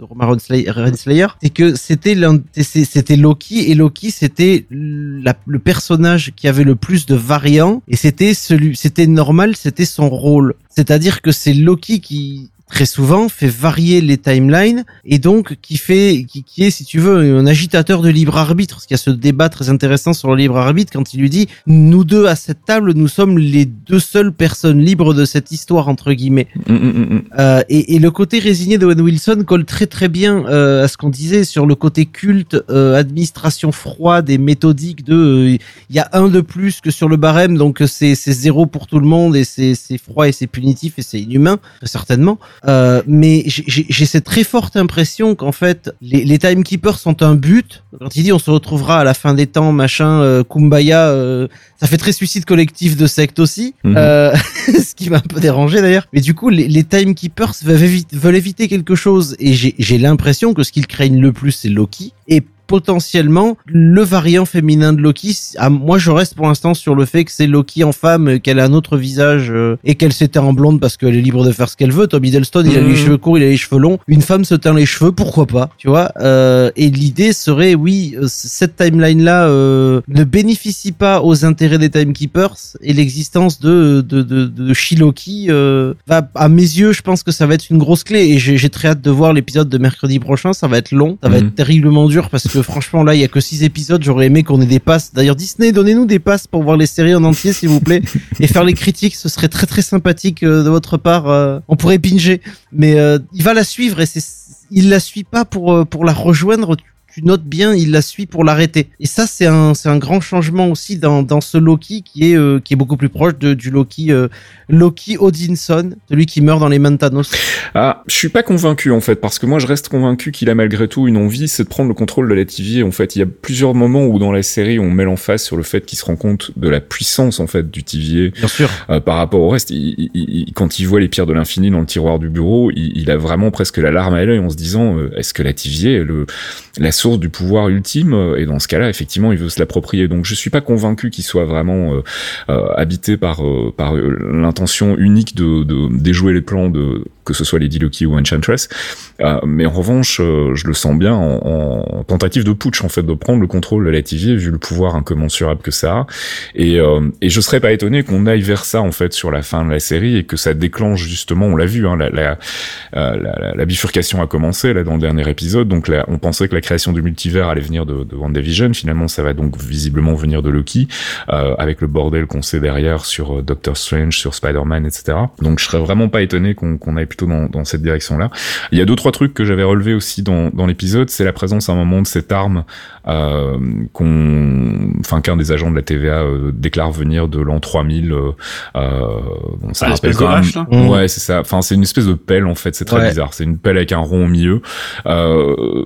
c'est que c'était c'était Loki et Loki c'était le personnage qui avait le plus de variants et c'était celui, c'était normal, c'était son rôle. C'est-à-dire que c'est Loki qui très souvent fait varier les timelines et donc qui fait qui, qui est si tu veux un agitateur de libre arbitre. Parce qu'il y a ce débat très intéressant sur le libre arbitre quand il lui dit nous deux à cette table nous sommes les deux seules personnes libres de cette histoire entre guillemets. Mm, mm, mm, euh, et, et, le côté résigné de Owen Wilson colle très très bien euh, à ce qu'on disait sur le côté culte euh, administration froide et méthodique de il y a un de plus que sur le barème donc c'est c'est zéro pour tout le monde et c'est c'est froid et c'est punitif et c'est inhumain certainement euh, mais j'ai cette très forte impression qu'en fait, les, les, timekeepers sont un but. Quand il dit on se retrouvera à la fin des temps, machin, euh, kumbaya, euh, ça fait très suicide collectif de secte aussi, mhm. ce qui m'a un peu dérangé d'ailleurs. Mais du coup, les, les timekeepers veulent, éviter, veulent éviter quelque chose, et j'ai l'impression que ce qu'ils craignent le plus, c'est Loki. Et potentiellement le variant féminin de Loki. Ah, moi, je reste pour l'instant sur le fait que c'est Loki en femme, qu'elle a un autre visage euh, et qu'elle s'était en blonde parce qu'elle est libre de faire ce qu'elle veut. Tom Hiddleston, il a les mmh. cheveux courts, il a les cheveux longs. Une femme se teint les cheveux, pourquoi pas, tu vois euh, Et l'idée serait, oui, euh, cette timeline-là euh, ne bénéficie pas aux intérêts des timekeepers et l'existence de de de, de Shiloki euh, va, à mes yeux, je pense que ça va être une grosse clé et j'ai très hâte de voir l'épisode de mercredi prochain. Ça va être long, ça va mmh. être terriblement dur parce que franchement là il y a que six épisodes, j'aurais aimé qu'on ait des passes. D'ailleurs Disney, donnez-nous des passes pour voir les séries en entier s'il vous plaît et faire les critiques, ce serait très très sympathique euh, de votre part. Euh, on pourrait binger, mais euh, il va la suivre et c'est il la suit pas pour pour la rejoindre tu notes bien, il la suit pour l'arrêter. Et ça, c'est un, c'est un grand changement aussi dans, dans ce Loki qui est, euh, qui est beaucoup plus proche de, du Loki, euh, Loki Odinson, celui qui meurt dans les Mantanos. Ah, je suis pas convaincu en fait, parce que moi je reste convaincu qu'il a malgré tout une envie, c'est de prendre le contrôle de la TVA. En fait, il y a plusieurs moments où dans la série on met l'emphase sur le fait qu'il se rend compte de la puissance en fait du TVA. Bien sûr. Euh, par rapport au reste, il, il, quand il voit les pierres de l'infini dans le tiroir du bureau, il, a vraiment presque la larme à l'œil en se disant, est-ce que la TVA, le, la source du pouvoir ultime euh, et dans ce cas-là effectivement il veut se l'approprier. Donc je suis pas convaincu qu'il soit vraiment euh, euh habité par par l'intention unique de, de déjouer les plans de que ce soit Lady Lucky ou Enchantress mais en revanche je le sens bien en, en, tentative de putsch en fait de prendre le contrôle de la TV vu le pouvoir incommensurable que ça a et et je serais pas étonné qu'on aille vers ça en fait sur la fin de la série et que ça déclenche justement on l'a vu hein, la, la, la, la, bifurcation a commencé là dans le dernier épisode donc là on pensait que la création du multivers allait venir de, de WandaVision. Finalement, ça va donc visiblement venir de Loki, euh, avec le bordel qu'on sait derrière sur euh, Doctor Strange, sur Spider-Man, etc. Donc, je serais vraiment pas étonné qu'on qu'on aille plutôt dans, dans cette direction-là. Il y a deux trois trucs que j'avais relevés aussi dans, dans l'épisode, c'est la présence à un moment de cette arme euh, qu'on, enfin qu'un des agents de la TVA euh, déclare venir de l'an 3000. Euh, bon, ça ah, rappelle quand même. Ouais, c'est ça. Enfin, c'est une espèce de pelle en fait. C'est très bizarre. C'est une pelle avec un rond au milieu. Euh,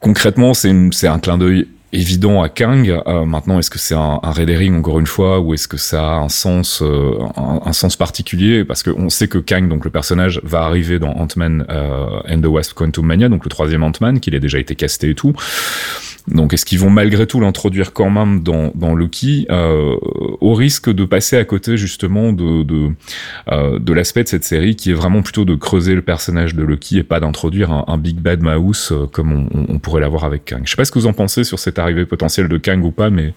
concrètement, c'est un clin d'œil évident à Kang. Euh, maintenant, est-ce que c'est un, un encore une fois, ou est-ce que ça a un sens, euh, un, sens particulier? Parce qu'on sait que Kang, donc le personnage, va arriver dans Ant-Man euh, and the Wasp Quantum Mania, donc le troisième Ant-Man, qu'il a déjà été casté et tout. Donc est-ce qu'ils vont malgré tout l'introduire quand même dans, dans Loki, au risque de passer à côté justement de de, l'aspect de cette série qui est vraiment plutôt de creuser le personnage de Loki et pas d'introduire un, Big Bad Mouse comme on, pourrait l'avoir avec Kang. Je sais pas ce que vous en pensez sur cette arrivée potentielle de Kang ou pas, mais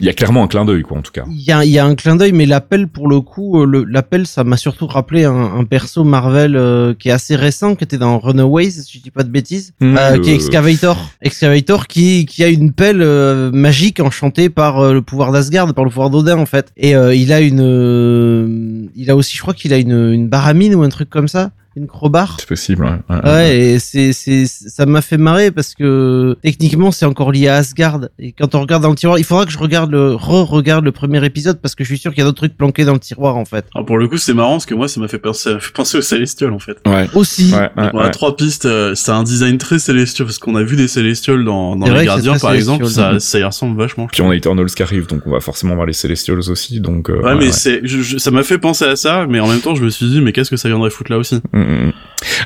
il y a clairement un clin d'œil quoi en tout cas. Il y a, y a un clin d'œil, mais l'appel pour le coup, euh, l'appel ça m'a surtout rappelé un, un perso Marvel euh, qui est assez récent, qui était dans Runaways, si je dis pas de bêtises, mmh, qui est Excavator, Excavator qui qui a une pelle euh, magique enchantée par euh, le pouvoir d'Asgard, par le pouvoir d'Odin en fait. Et euh, il a une, il a aussi, je crois qu'il a une, une baramine ou un truc comme ça une crowbar? C'est possible, ouais. Ouais, et c'est, c'est, ça m'a fait marrer parce que techniquement c'est encore lié à Asgard. Et quand on regarde dans le tiroir, il faudra que je regarde le, re-regarde le premier épisode parce que je suis sûr qu'il y a d'autres trucs planqués dans le tiroir en fait. Alors pour le coup, c'est marrant parce que moi ça m'a fait penser, fait penser aux Célestials en fait. Ouais. Aussi. Ouais, on a trois pistes. Euh, c'est un design très Célestial parce qu'on a vu des Célestials dans, dans les Gardiens par exemple. Ça, ça y ressemble vachement. Puis on a Eternals qui arrive, donc on va forcément voir les Celestials aussi. Donc. Euh, ouais, mais c'est, ça m'a fait penser à ça, mais en même temps je me suis dit mais qu'est-ce que ça viendrait foutre là aussi? Mm, mm.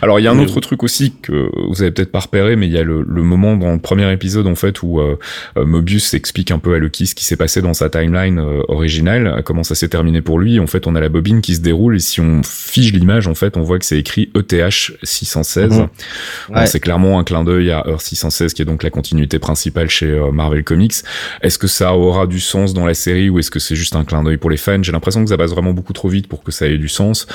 Alors il y a un autre truc aussi que vous avez peut-être pas repéré, mais il y a le, le, moment dans le premier épisode en fait où euh, euh Mobius explique un peu à Loki ce qui s'est passé dans sa timeline euh, originale, comment ça s'est terminé pour lui. En fait, on a la bobine qui se déroule et si on fige l'image, en fait, on voit que c'est écrit ETH 616. Mhm. C'est clairement un clin d'œil à Earth 616 qui est donc la continuité principale chez euh, Marvel Comics. Est-ce que ça aura du sens dans la série ou est-ce que c'est juste un clin d'œil pour les fans? J'ai l'impression que ça passe vraiment beaucoup trop vite pour que ça ait du sens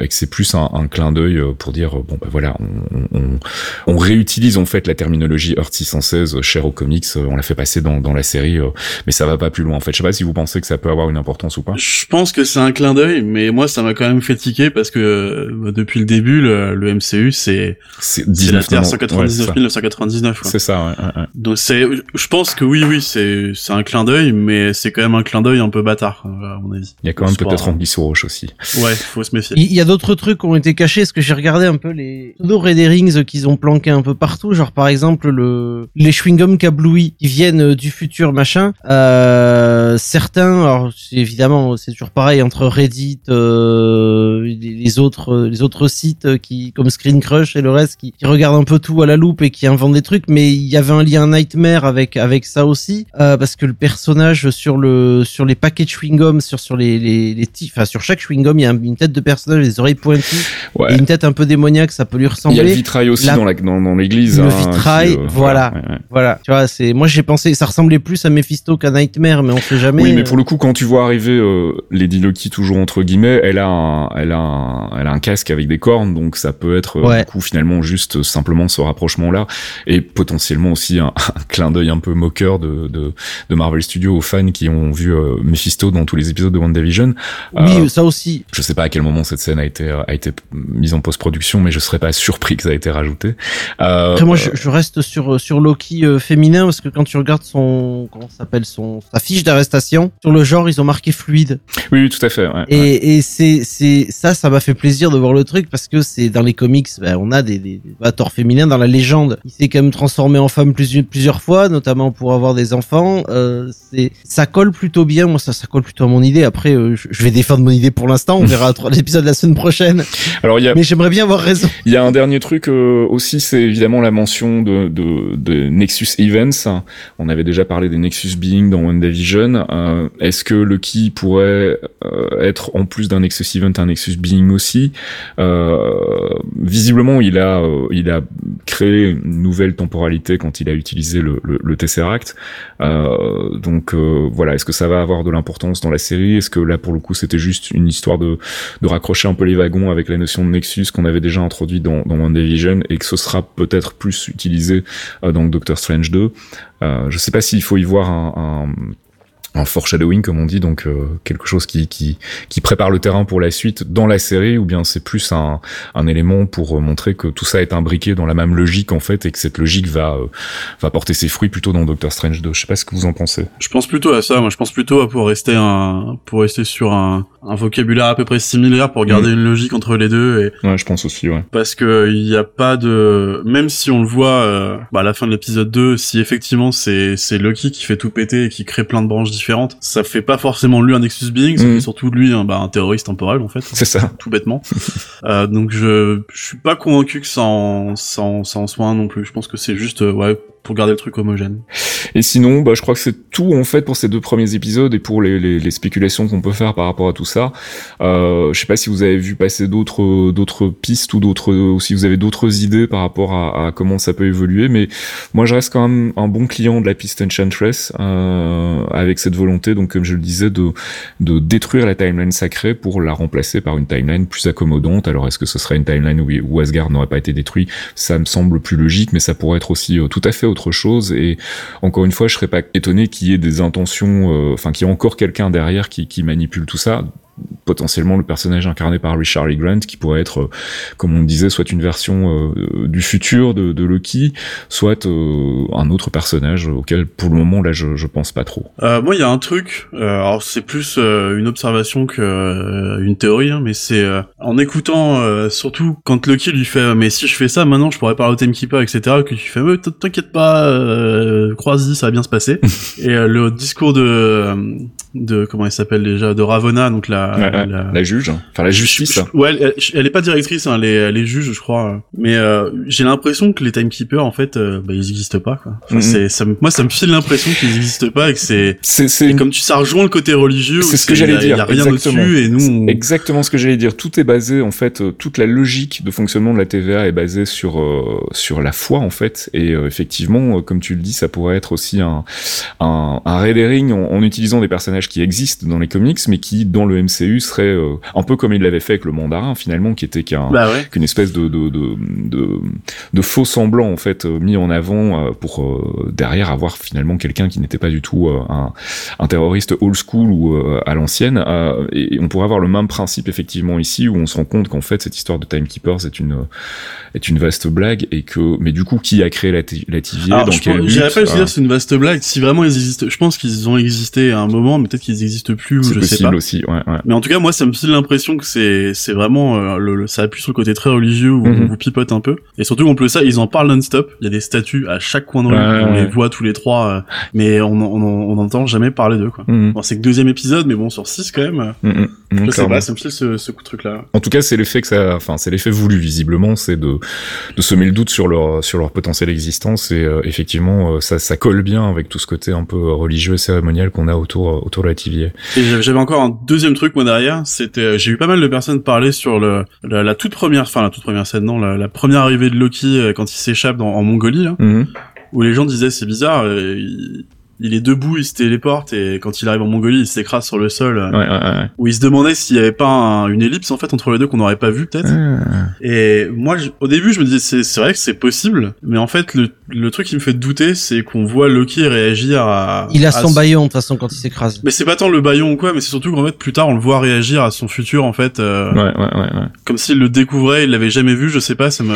et que c'est plus un, un clin d'œil pour dire bon ben voilà on, on, on, réutilise en fait la terminologie Earth 616 chère aux comics on la fait passer dans, dans la série mais ça va pas plus loin en fait. Je sais pas si vous pensez que ça peut avoir une importance ou pas. Je pense que c'est un clin d'œil mais moi ça m'a quand même fait tiquer parce que euh, depuis le début le, le MCU c'est c'est la Terre 199 999 c'est ça. ouais, ouais, donc c'est je pense que oui oui c'est c'est un clin d'œil mais c'est quand même un clin d'œil un peu bâtard à mon avis. Il y a quand même peut-être Anguille sous roche aussi. Ouais faut se méfier. Il y a d'autres trucs qui ont été cachés est-ce que j'ai regardé un peu les pseudo Rings qu'ils ont planqué un peu partout, genre par exemple le les chewing-gums kabloui qui viennent euh, du futur machin. Euh, certains, alors évidemment c'est toujours pareil entre Reddit, euh, les autres les autres sites qui comme Screen Crush et le reste qui, regardent un peu tout à la loupe et qui inventent des trucs, mais il y avait un lien Nightmare avec avec ça aussi euh, parce que le personnage sur le sur les paquets de chewing-gum sur sur les les, les enfin sur chaque chewing-gum il y a une tête de personnage, des oreilles pointues et une tête un peu démoniaque, ça peut lui ressembler. Il y a le vitrail aussi dans la dans, l'église. Le hein, vitrail, euh, voilà, voilà, Tu vois, c'est moi j'ai pensé, ça ressemblait plus à Mephisto qu'à Nightmare, mais on sait jamais. Oui, mais pour le coup, quand tu vois arriver euh, Lady Loki toujours entre guillemets, elle a un, elle a un, elle a un casque avec des cornes, donc ça peut être euh, du coup finalement juste simplement ce rapprochement là et potentiellement aussi un, clin d'œil un peu moqueur de, de, de Marvel Studios aux fans qui ont vu Mephisto dans tous les épisodes de WandaVision. Oui, ça aussi. Je sais pas à quel moment cette scène a été a été mise en post-production, mais je serais pas surpris que ça ait été rajouté. Euh, Après moi, je, je, reste sur sur Loki euh, féminin parce que quand tu regardes son comment s'appelle son sa fiche d'arrestation sur le genre, ils ont marqué fluide. Oui, oui tout à fait. Ouais, et et c'est c'est ça, ça m'a fait plaisir de voir le truc parce que c'est dans les comics, ben, on a des des, des féminins dans la légende. Il s'est quand même transformé en femme plusieurs plusieurs fois, notamment pour avoir des enfants. Euh, c'est ça colle plutôt bien. Moi, ça ça colle plutôt à mon idée. Après, euh, je vais défendre mon idée pour l'instant. On verra l'épisode la semaine prochaine. Alors y a. Mais j'aimerais bien avoir raison. Il y a un dernier truc euh, aussi, c'est évidemment la mention de, de, de, Nexus Events. On avait déjà parlé des Nexus Being dans WandaVision. Euh, Est-ce que Loki pourrait euh, être en plus d'un Nexus Event un Nexus Being aussi euh, Visiblement, il a il a créé une nouvelle temporalité quand il a utilisé le, le, le Tesseract. donc voilà, est-ce que ça va avoir de l'importance dans la série? Est-ce que là pour le coup c'était juste une histoire de, de raccrocher un peu les wagons avec la notion de Nexus qu'on avait déjà introduit dans, dans WandaVision et que ce sera peut-être plus utilisé euh, dans Doctor Strange 2. Euh, je sais pas s'il faut y voir un, un foreshadowing comme on dit donc euh, quelque chose qui, qui qui prépare le terrain pour la suite dans la série ou bien c'est plus un, un élément pour montrer que tout ça est imbriqué dans la même logique en fait et que cette logique va euh, va porter ses fruits plutôt dans Doctor Strange 2 je sais pas ce que vous en pensez. Je pense plutôt à ça. Moi je pense plutôt à pour rester un pour rester sur un, un vocabulaire à peu près similaire pour garder mm. une logique entre les deux et ouais je pense aussi ouais. parce que il n'y a pas de même si on le voit euh, bah, à la fin de l'épisode 2 si effectivement c'est c'est Loki qui fait tout péter et qui crée plein de branches différentes ça fait pas forcément lui un Nexus Being, ça mm. fait surtout lui un, bah, un terroriste temporel en fait. C'est ça. Tout bêtement. euh, donc je, je suis pas convaincu que ça en, ça en, ça en soit un non plus. Je pense que c'est juste, euh, ouais, pour garder le truc homogène. Et sinon, bah, je crois que c'est tout en fait pour ces deux premiers épisodes et pour les, les, les spéculations qu'on peut faire par rapport à tout ça. Euh, je sais pas si vous avez vu passer d'autres d'autres pistes ou d'autres ou si vous avez d'autres idées par rapport à, à, comment ça peut évoluer, mais moi je reste quand même un bon client de la piste Enchantress euh, avec cette volonté, donc comme je le disais, de de détruire la timeline sacrée pour la remplacer par une timeline plus accommodante. Alors est-ce que ce serait une timeline où, Asgard n'aurait pas été détruit? Ça me semble plus logique, mais ça pourrait être aussi euh, tout à fait autre chose. Et encore une fois, je serais pas étonné qu'il y ait des intentions, euh, enfin qu'il y ait encore quelqu'un derrière qui, qui manipule tout ça potentiellement le personnage incarné par Richard Lee Grant qui pourrait être, euh, comme on disait, soit une version euh, du futur de, de Loki, soit euh, un autre personnage auquel pour le moment là je, je pense pas trop. moi il y a un truc, alors c'est plus une observation que une théorie, hein, mais c'est en écoutant surtout quand Loki lui fait mais si je fais ça maintenant je pourrais parler au Timekeeper etc que tu fais mais t'inquiète pas crois-y ça va bien se passer et le discours de de comment elle s'appelle déjà de Ravonna donc la la, juge enfin la justice ouais elle, elle, est pas directrice hein, elle, est, elle est juge je crois. Mais euh, j'ai l'impression que les timekeepers en fait euh, bah, ils existent pas quoi. Enfin, c'est ça moi ça me file l'impression qu'ils existent pas et que c'est c'est comme tu ça rejoint le côté religieux c'est ce que j'allais dire il y a rien dessus et nous exactement ce que j'allais dire. Tout est basé en fait toute la logique de fonctionnement de la TVA est basée sur sur la foi en fait. Et effectivement comme tu le dis ça pourrait être aussi un un, un en, en utilisant des personnages qui existent dans les comics, mais qui dans le MCU seraient euh, un peu comme il l'avait fait avec le Mandarin finalement, qui était qu'un bah qu'une espèce de de, de de, de faux semblant en fait euh, mis en avant euh, pour derrière avoir finalement quelqu'un qui n'était pas du tout un, un terroriste old school ou à l'ancienne. et on pourrait avoir le même principe effectivement ici où on se rend compte qu'en fait cette histoire de Timekeepers est une est une vaste blague et que mais du coup qui a créé la, la TVA dans quel but J'irais pas dire c'est une vaste blague. Si vraiment ils existent, je pense qu'ils ont existé à un moment, mais peut-être qu'ils existent plus. C'est possible sais aussi. Ouais, ouais. Mais en tout cas, moi, ça me fait l'impression que c'est c'est vraiment euh, le, ça appuie sur le côté très religieux où mhm. on vous pipote un peu. Et surtout en plus ça, ils en parlent non-stop. Il y a des statues à chaque coin de rue. on les voit tous les trois, euh, mais on on on n'entend jamais parler d'eux quoi. Mhm. Bon, c'est que deuxième épisode, mais bon sur six quand même. Mhm. Je sais pas, ça me fait ce, ce truc là. En tout cas, c'est l'effet que ça, enfin c'est l'effet voulu visiblement, c'est de de semer le doute sur leur sur leur potentielle existence et euh, effectivement ça ça colle bien avec tout ce côté un peu religieux et cérémonial qu'on a autour autour de la TVA. Et j'avais encore un deuxième truc moi derrière, c'était euh, j'ai eu pas mal de personnes parler sur le la, toute première, enfin la toute première scène non, la, première arrivée de Loki euh, quand il s'échappe en Mongolie là, mhm. où les gens disaient c'est bizarre, euh, il est debout, il se téléporte et quand il arrive en Mongolie, il s'écrase sur le sol. Ouais, ouais, ouais. Où il se demandait s'il y avait pas une ellipse en fait entre les deux qu'on n'aurait pas vu peut-être. Et moi, au début, je me disais c'est vrai que c'est possible, mais en fait le, le truc qui me fait douter, c'est qu'on voit Loki réagir à. Il a son baillon de toute façon quand il s'écrase. Mais c'est pas tant le baillon ou quoi, mais c'est surtout qu'en fait plus tard on le voit réagir à son futur en fait. Euh, ouais, ouais, ouais, Comme s'il le découvrait, il l'avait jamais vu, je sais pas, ça me.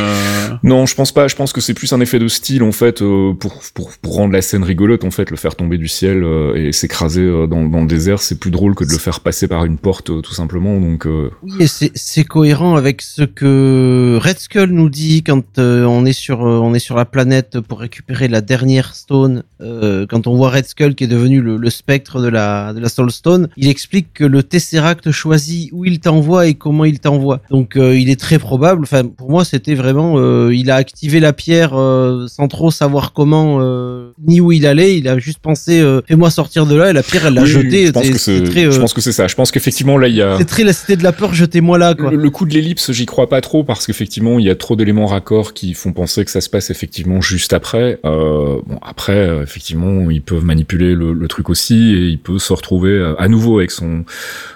Non, je pense pas. Je pense que c'est plus un effet de style en fait euh, pour pour pour rendre la scène rigolote en fait, le faire tomber du ciel euh, et s'écraser euh, dans, le désert, c'est plus drôle que de le faire passer par une porte euh, tout simplement. Donc oui, c'est cohérent avec ce que Red Skull nous dit quand on est sur on est sur la planète pour récupérer la dernière stone. quand on voit Red Skull qui est devenu le, le, spectre de la de la Soul Stone, il explique que le Tesseract choisit où il t'envoie et comment il t'envoie. Donc il est très probable. Enfin pour moi c'était vraiment il a activé la pierre sans trop savoir comment ni où il allait. Il a juste pensé euh, fais-moi sortir de là et la pierre elle l'a jeté. Je pense, que c'est, euh, je pense que c'est ça. Je pense qu'effectivement là il y a. C'est très la cité de la peur, jetez-moi là quoi. Le, coup de l'ellipse, j'y crois pas trop parce qu'effectivement il y a trop d'éléments raccords qui font penser que ça se passe effectivement juste après. Euh, bon après euh, effectivement ils peuvent manipuler le, le, truc aussi et il peut se retrouver à nouveau avec son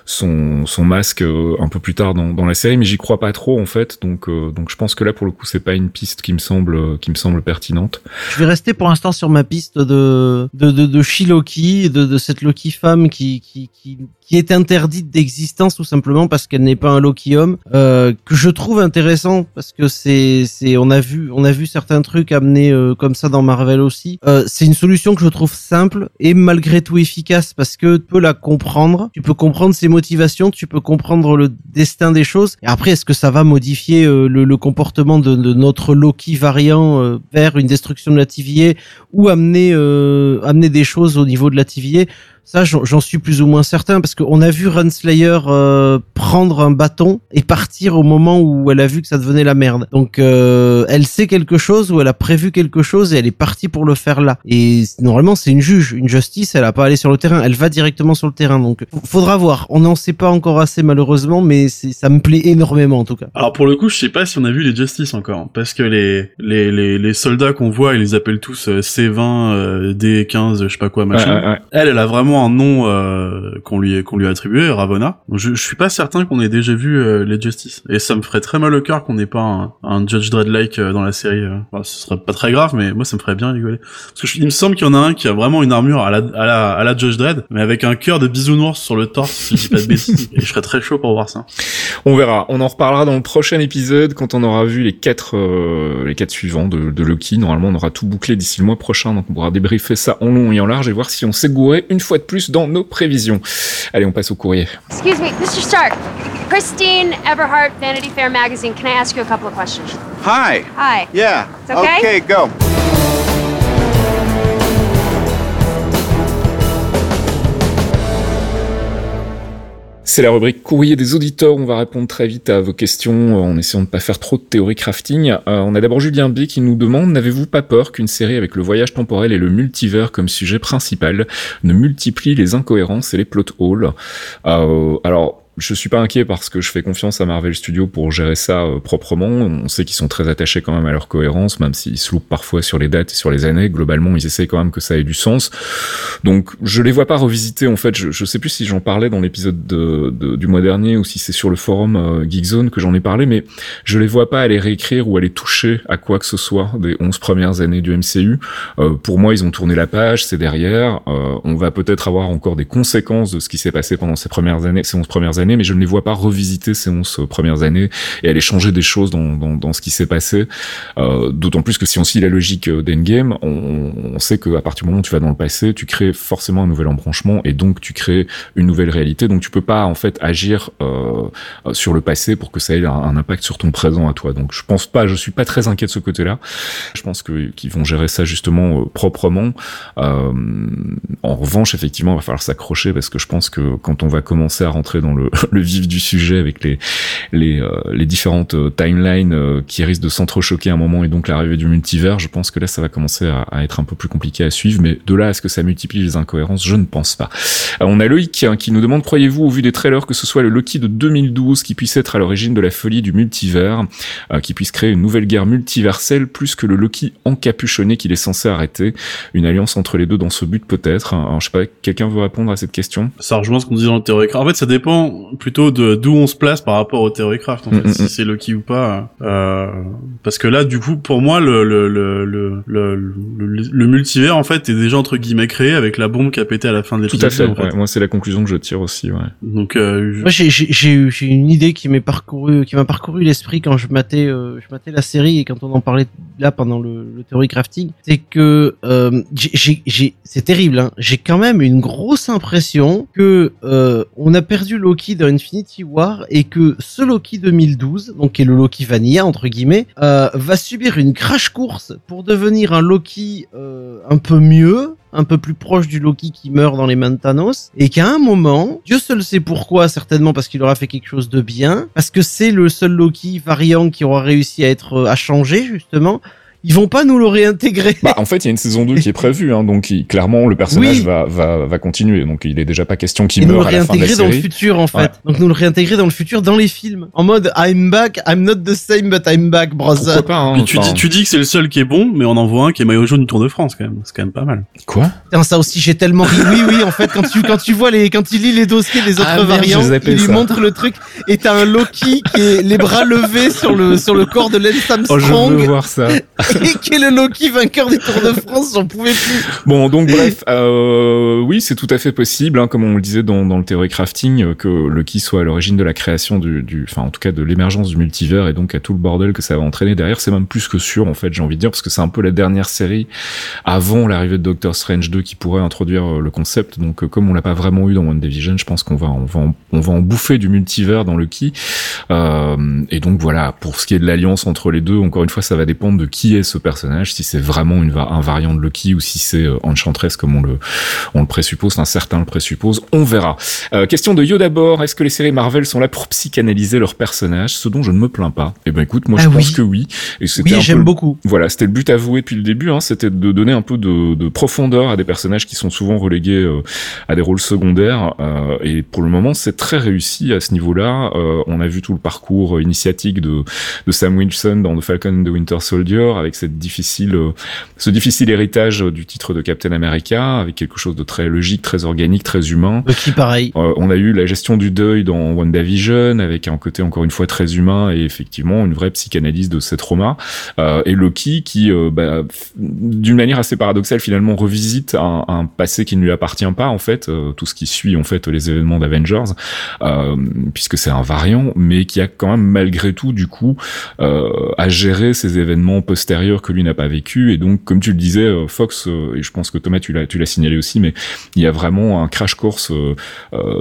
son son masque un peu plus tard dans, dans la série, mais j'y crois pas trop en fait. Donc donc je pense que là pour le coup c'est pas une piste qui me semble qui me semble pertinente. Je vais rester pour l'instant sur ma piste de de de, de Loki, de, cette Loki femme qui, qui, qui, qui est interdite d'existence tout simplement parce qu'elle n'est pas un Loki homme, euh, que je trouve intéressant parce que c'est, c'est, on a vu, on a vu certains trucs amenés euh, comme ça dans Marvel aussi. Euh, c'est une solution que je trouve simple et malgré tout efficace parce que tu peux la comprendre, tu peux comprendre ses motivations, tu peux comprendre le destin des choses. Et après, est-ce que ça va modifier le, comportement de, de, notre Loki variant vers une destruction de la TVA ou amener, amener des choses au niveau de la TVA ça, j'en suis plus ou moins certain parce qu'on a vu Renslayer euh, prendre un bâton et partir au moment où elle a vu que ça devenait la merde. Donc, euh, elle sait quelque chose ou elle a prévu quelque chose et elle est partie pour le faire là. Et normalement, c'est une juge, une justice. Elle a pas allé sur le terrain, elle va directement sur le terrain. Donc, faudra voir. On n'en sait pas encore assez malheureusement, mais ça me plaît énormément en tout cas. Alors pour le coup, je sais pas si on a vu les justices encore, parce que les les les, les soldats qu'on voit, ils les appellent tous euh, C20, D15, je sais pas quoi machin. Elle, elle a vraiment un nom euh, qu'on lui qu'on lui a attribué, Ravonna. Je, je suis pas certain qu'on ait déjà vu euh, les Justice. Et ça me ferait très mal au cœur qu'on n'ait pas un, Judge Dredd-like euh, dans la série. ce serait pas très grave, mais moi ça me ferait bien rigoler. Parce que il me semble qu'il y en a un qui a vraiment une armure à la à la, à la Judge Dredd, mais avec un cœur de bisounours sur le torse, si je dis pas de bêtises. Et je serais très chaud pour voir ça. On verra. On en reparlera dans le prochain épisode quand on aura vu les quatre les quatre suivants de, de Loki. Normalement, on aura tout bouclé d'ici le mois prochain, donc on pourra débriefer ça en long et en large et voir si on s'est gouré une fois de plus dans nos prévisions. Allez, on passe au courrier. Excuse me, Mr. Stark. Christine Everhart, Vanity Fair magazine. Can I ask you a couple of questions? Hi. Hi. Yeah. It's okay? Okay, go. C'est la rubrique courrier des auditeurs. On va répondre très vite à vos questions en essayant de pas faire trop de théorie crafting. on a d'abord Julien B qui nous demande n'avez-vous pas peur qu'une série avec le voyage temporel et le multivers comme sujet principal ne multiplie les incohérences et les plot holes? Alors je suis pas inquiet parce que je fais confiance à Marvel Studios pour gérer ça euh, proprement. On sait qu'ils sont très attachés quand même à leur cohérence, même s'ils se loupent parfois sur les dates et sur les années. Globalement, ils essayent quand même que ça ait du sens. Donc, je les vois pas revisiter. En fait, je, je sais plus si j'en parlais dans l'épisode de, du mois dernier ou si c'est sur le forum euh, Geekzone que j'en ai parlé, mais je les vois pas aller réécrire ou aller toucher à quoi que ce soit des 11 premières années du MCU. Euh, pour moi, ils ont tourné la page, c'est derrière. Euh, on va peut-être avoir encore des conséquences de ce qui s'est passé pendant ces premières années, ces 11 premières années mais je ne les vois pas revisiter ces 11 premières années et aller changer des choses dans, ce qui s'est passé. Euh, D'autant plus que si on suit la logique euh, d'Endgame, on, on sait qu'à partir du moment où tu vas dans le passé, tu crées forcément un nouvel embranchement et donc tu crées une nouvelle réalité. Donc tu peux pas en fait agir euh, sur le passé pour que ça ait un, impact sur ton présent à toi. Donc je pense pas, je suis pas très inquiet de ce côté-là. Je pense qu'ils vont gérer ça justement euh, proprement. Euh, en revanche, effectivement, il va falloir s'accrocher parce que je pense que quand on va commencer à rentrer dans le, le vif du sujet avec les les, euh, les différentes euh, timelines euh, qui risquent de s'entrechoquer à un moment et donc l'arrivée du multivers, je pense que là ça va commencer à, à, être un peu plus compliqué à suivre. Mais de là à ce que ça multiplie les incohérences, je ne pense pas. on a Loïc hein, qui nous demande croyez-vous au vu des trailers que ce soit le Loki de 2012 qui puisse être à l'origine de la folie du multivers, qui puisse créer une nouvelle guerre multiverselle plus que le Loki encapuchonné qu'il est censé arrêter, une alliance entre les deux dans ce but peut-être. Alors je sais pas, quelqu'un veut répondre à cette question? Ça rejoint ce qu'on disait dans le théorie. En fait, ça dépend plutôt de d'où on se place par rapport au Theorycraft en fait, si c'est Loki ou pas. Euh, parce que là, du coup, pour moi, le le, le le, le, le, multivers en fait est déjà entre guillemets créé avec la bombe qui a pété à la fin de l'épisode. Tout à fait. Moi, c'est la conclusion que je tire aussi. Ouais. Donc, euh, moi, j'ai j'ai j'ai une idée qui m'est parcouru qui m'a parcouru l'esprit quand je matais euh, je matais la série et quand on en parlait là pendant le, le theory crafting, c'est que euh, j'ai j'ai c'est terrible. Hein, j'ai quand même une grosse impression que euh, on a perdu Loki dans Infinity War et que ce Loki 2012, donc qui est le Loki Vanilla entre guillemets, euh, va subir une crash course pour devenir un Loki euh, un peu mieux, un peu plus proche du Loki qui meurt dans les mains de Thanos, et qu'à un moment, Dieu seul sait pourquoi, certainement parce qu'il aura fait quelque chose de bien, parce que c'est le seul Loki variant qui aura réussi à être à changer justement, ils vont pas nous le réintégrer. Bah, en fait, il y a une saison 2 qui est prévue, hein, donc clairement le personnage va, va, va continuer. Donc il est déjà pas question qu'il meure à la fin de la série. dans le futur en fait. Donc nous le réintégrer dans le futur dans les films. En mode I'm back, I'm not the same but I'm back, brother. Pas, hein, tu, dis, tu dis que c'est le seul qui est bon, mais on en voit un qui est maillot jaune du Tour de France quand même. C'est quand même pas mal. Quoi? Putain, ça aussi j'ai tellement ri. Oui oui, en fait quand tu quand tu vois les quand tu lis les dossiers des autres ah, variants, il lui montre le truc et t'as un Loki qui est les bras levés sur le sur le corps de Lance Armstrong. Oh, je veux voir ça. qui est le Loki vainqueur du Tour de France, j'en pouvais plus. Bon, donc bref, euh, oui, c'est tout à fait possible, hein, comme on le disait dans, dans le théorie crafting, euh, que Loki soit à l'origine de la création du, du, enfin en tout cas de l'émergence du multivers et donc à tout le bordel que ça va entraîner derrière. C'est même plus que sûr, en fait, j'ai envie de dire, parce que c'est un peu la dernière série avant l'arrivée de Doctor Strange 2 qui pourrait introduire euh, le concept. Donc, comme on l'a pas vraiment eu dans WandaVision, je pense qu'on va, on va, en, on va en bouffer du multivers dans Loki. Euh, et donc voilà, pour ce qui est de l'alliance entre les deux, encore une fois, ça va dépendre de qui est ce personnage, si c'est vraiment une, un variant de Loki ou si c'est euh, Enchantress comme on le, on le présuppose, un certain le présuppose, on verra. Euh, question de Yo d'abord, est-ce que les séries Marvel sont là pour psychanalyser leurs personnages, ce dont je ne me plains pas Eh ben écoute, moi je ah pense que oui. Et oui, j'aime beaucoup. Voilà, c'était le but avoué depuis le début, hein, c'était de donner un peu de, de, profondeur à des personnages qui sont souvent relégués euh, à des rôles secondaires. Euh, et pour le moment, c'est très réussi à ce niveau-là. Euh, on a vu tout le parcours initiatique de, de Sam Wilson dans The Falcon and the Winter Soldier, avec cette difficile ce difficile héritage du titre de Captain America avec quelque chose de très logique, très organique, très humain. Qui pareil? Euh, on a eu la gestion du deuil dans WandaVision avec un côté encore une fois très humain et effectivement une vraie psychanalyse de ces traumas. Euh, et Loki qui, euh, bah, d'une manière assez paradoxale finalement revisite un, un, passé qui ne lui appartient pas en fait, euh, tout ce qui suit en fait les événements d'Avengers, euh, puisque c'est un variant, mais qui a quand même malgré tout du coup à gérer ces événements postérieurs que lui n'a pas vécues. Et donc, comme tu le disais, Fox, et je pense que Thomas, tu l'as, tu l'as signalé aussi, mais il y a vraiment un crash course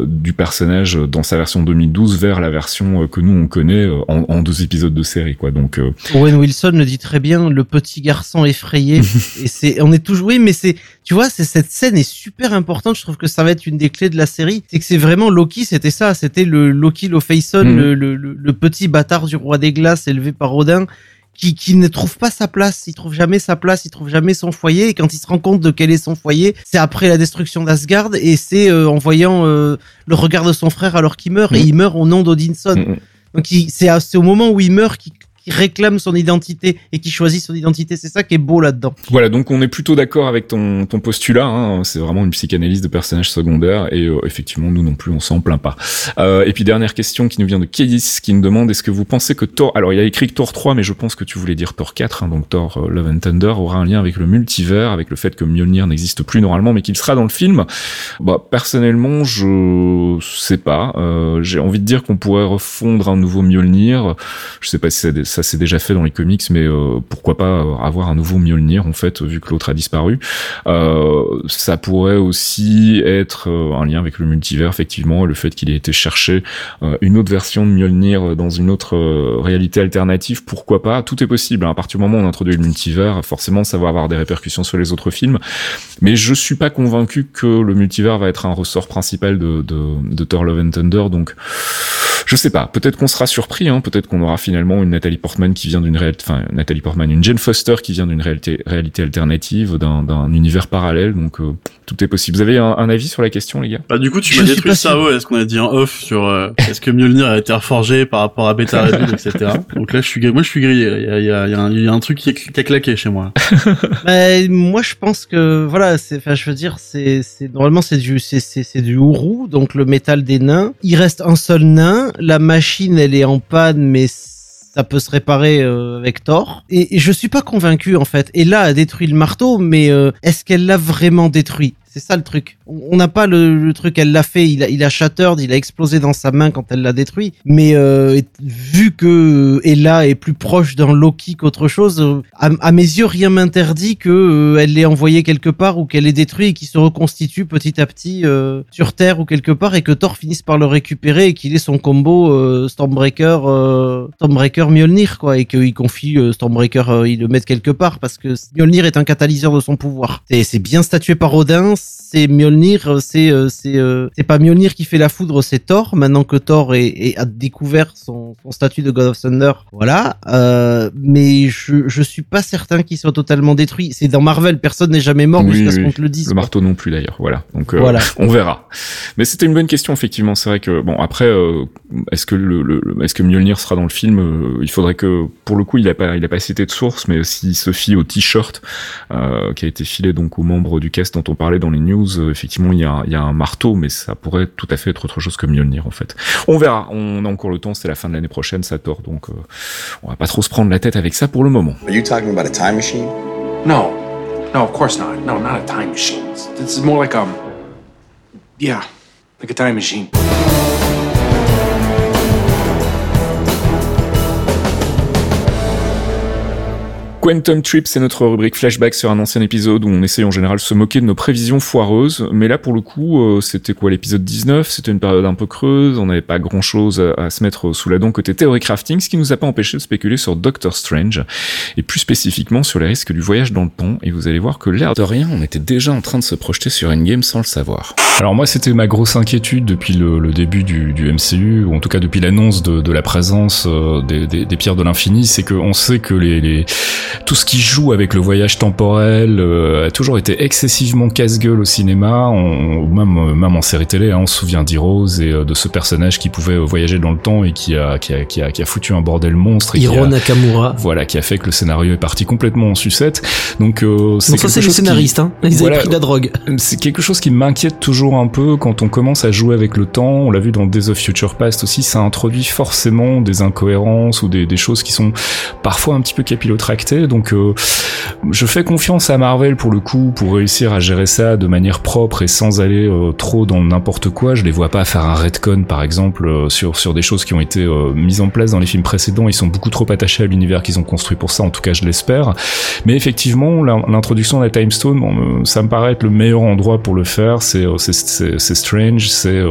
du personnage dans sa version 2012 vers la version que nous on connaît en, en deux épisodes de série, quoi. Donc, Owen Wilson le dit très bien, le petit garçon effrayé. et c'est, on est toujours, oui, mais c'est, tu vois, c'est cette scène est super importante. Je trouve que ça va être une des clés de la série. C'est que c'est vraiment Loki, c'était ça, c'était le Loki Lofeison, mhm. le, le, le, petit bâtard du roi des glaces élevé par Odin. Qui, qui ne trouve pas sa place, il trouve jamais sa place, il trouve jamais son foyer, et quand il se rend compte de quel est son foyer, c'est après la destruction d'Asgard, et c'est euh, en voyant euh, le regard de son frère alors qu'il meurt, et mhm. il meurt au nom d'Odinson. Mhm. Donc c'est au moment où il meurt qu'il qui réclame son identité et qui choisit son identité. C'est ça qui est beau là-dedans. Voilà, donc on est plutôt d'accord avec ton, postulat. Hein. C'est vraiment une psychanalyse de personnages secondaires et euh, effectivement, nous non plus, on s'en plaint pas. Euh, et puis dernière question qui nous vient de Kédis qui nous demande est-ce que vous pensez que Thor, alors il a écrit Thor 3, mais je pense que tu voulais dire Thor 4, hein, donc Thor euh, Love and Thunder aura un lien avec le multivers, avec le fait que Mjolnir n'existe plus normalement, mais qu'il sera dans le film. Bah personnellement, je sais pas. J'ai envie de dire qu'on pourrait refondre un nouveau Mjolnir. Je sais pas si c'est ça s'est déjà fait dans les comics, mais euh, pourquoi pas avoir un nouveau Mjolnir en fait, vu que l'autre a disparu. Euh, ça pourrait aussi être euh, un lien avec le multivers, effectivement, le fait qu'il ait été chercher une autre version de Mjolnir dans une autre réalité alternative, pourquoi pas Tout est possible. Hein. À partir du moment où on introduit le multivers, forcément, ça va avoir des répercussions sur les autres films. Mais je suis pas convaincu que le multivers va être un ressort principal de Thor Love and Thunder, donc je sais pas. Peut-être qu'on sera surpris, hein. peut-être qu'on aura finalement une Nathalie Portman qui vient d'une réalité, enfin Nathalie Portman, une Jane Foster qui vient d'une réalité, réalité alternative, d'un univers parallèle. Donc euh, tout est possible. Vous avez un, avis sur la question, les gars? Bah du coup, tu m'as détruit le cerveau. Est-ce qu'on a dit en off sur euh, est-ce que Mjolnir a été reforgé par rapport à Beta Ray etc. Donc là, je suis, moi, je suis grillé. Il y a, il y a, il y a, un, truc qui, a claqué chez moi. bah, moi, je pense que voilà, c'est, enfin, je veux dire, c'est, c'est normalement c'est du, c'est, c'est, du Uru, donc le métal des nains. Il reste un seul nain. La machine, elle est en panne, mais ça peut se réparer euh, avec Thor. Et, je suis pas convaincu en fait. Et là, a détruit le marteau, mais euh, est-ce qu'elle l'a vraiment détruit? C'est ça le truc. On n'a pas le, truc, elle l'a fait, il a, il a shattered, il a explosé dans sa main quand elle l'a détruit. Mais euh, vu que Ella est plus proche d'un Loki qu'autre chose, euh, à, mes yeux, rien m'interdit que euh, elle l'ait envoyé quelque part ou qu'elle l'ait détruit et qu'il se reconstitue petit à petit sur Terre ou quelque part et que Thor finisse par le récupérer et qu'il ait son combo Stormbreaker, Stormbreaker Mjolnir quoi et qu'il confie Stormbreaker, il le mette quelque part parce que Mjolnir est un catalyseur de son pouvoir. C'est bien statué par Odin c'est Mjolnir, c'est euh, c'est euh, c'est pas Mjolnir qui fait la foudre, c'est Thor. Maintenant que Thor est, a découvert son, son, statut de God of Thunder, voilà. Euh, mais je je suis pas certain qu'il soit totalement détruit. C'est dans Marvel, personne n'est jamais mort jusqu'à ce qu'on te le dise. Le marteau non plus d'ailleurs, voilà. Donc voilà. on verra. Mais c'était une bonne question effectivement. C'est vrai que bon après, est-ce que le, le est-ce que Mjolnir sera dans le film Il faudrait que pour le coup il a pas il a pas cité de source, mais s'il se fie au t-shirt qui a été filé donc aux membres du cast dont on parlait dans les news, euh, effectivement, il y, a, il y a un marteau, mais ça pourrait tout à fait être autre chose que Mjolnir, en fait. On verra. On a encore le temps. C'est la fin de l'année prochaine, ça tord. Donc, euh, on va pas trop se prendre la tête avec ça pour le moment. Are you talking about a time machine? No. No, of course not. No, not a time machine. This is more like a... Yeah, like a time machine. Quantum Trip, c'est notre rubrique flashback sur un ancien épisode où on essaye en général de se moquer de nos prévisions foireuses. Mais là, pour le coup, euh, c'était quoi l'épisode 19 C'était une période un peu creuse, on n'avait pas grand-chose à, se mettre sous la dent côté théorie crafting, ce qui nous a pas empêché de spéculer sur Doctor Strange, et plus spécifiquement sur les risques du voyage dans le temps. Et vous allez voir que l'air de rien, on était déjà en train de se projeter sur Endgame sans le savoir. Alors moi, c'était ma grosse inquiétude depuis le, début du, MCU, ou en tout cas depuis l'annonce de, la présence euh, des, pierres de l'infini, c'est qu'on sait que les tout ce qui joue avec le voyage temporel euh, a toujours été excessivement casse-gueule au cinéma, on, même, euh, même en série télé, hein, on se souvient d'Heroes et euh, de ce personnage qui pouvait voyager dans le temps et qui a, qui a, qui a, qui a foutu un bordel monstre. Et Hiro Nakamura. Voilà, qui a fait que le scénario est parti complètement en sucette. Donc, c'est ça c'est les scénaristes, hein. ils avaient pris de la drogue. C'est quelque chose qui m'inquiète toujours un peu quand on commence à jouer avec le temps. On l'a vu dans Days of Future Past aussi, ça introduit forcément des incohérences ou des, des choses qui sont parfois un petit peu capillotractées Donc je fais confiance à Marvel pour le coup pour réussir à gérer ça de manière propre et sans aller trop dans n'importe quoi. Je les vois pas faire un retcon par exemple sur sur des choses qui ont été mises en place dans les films précédents. Ils sont beaucoup trop attachés à l'univers qu'ils ont construit pour ça. En tout cas, je l'espère. Mais effectivement, l'introduction de la Time Stone, ça me paraît être le meilleur endroit pour le faire. C'est c'est strange, c'est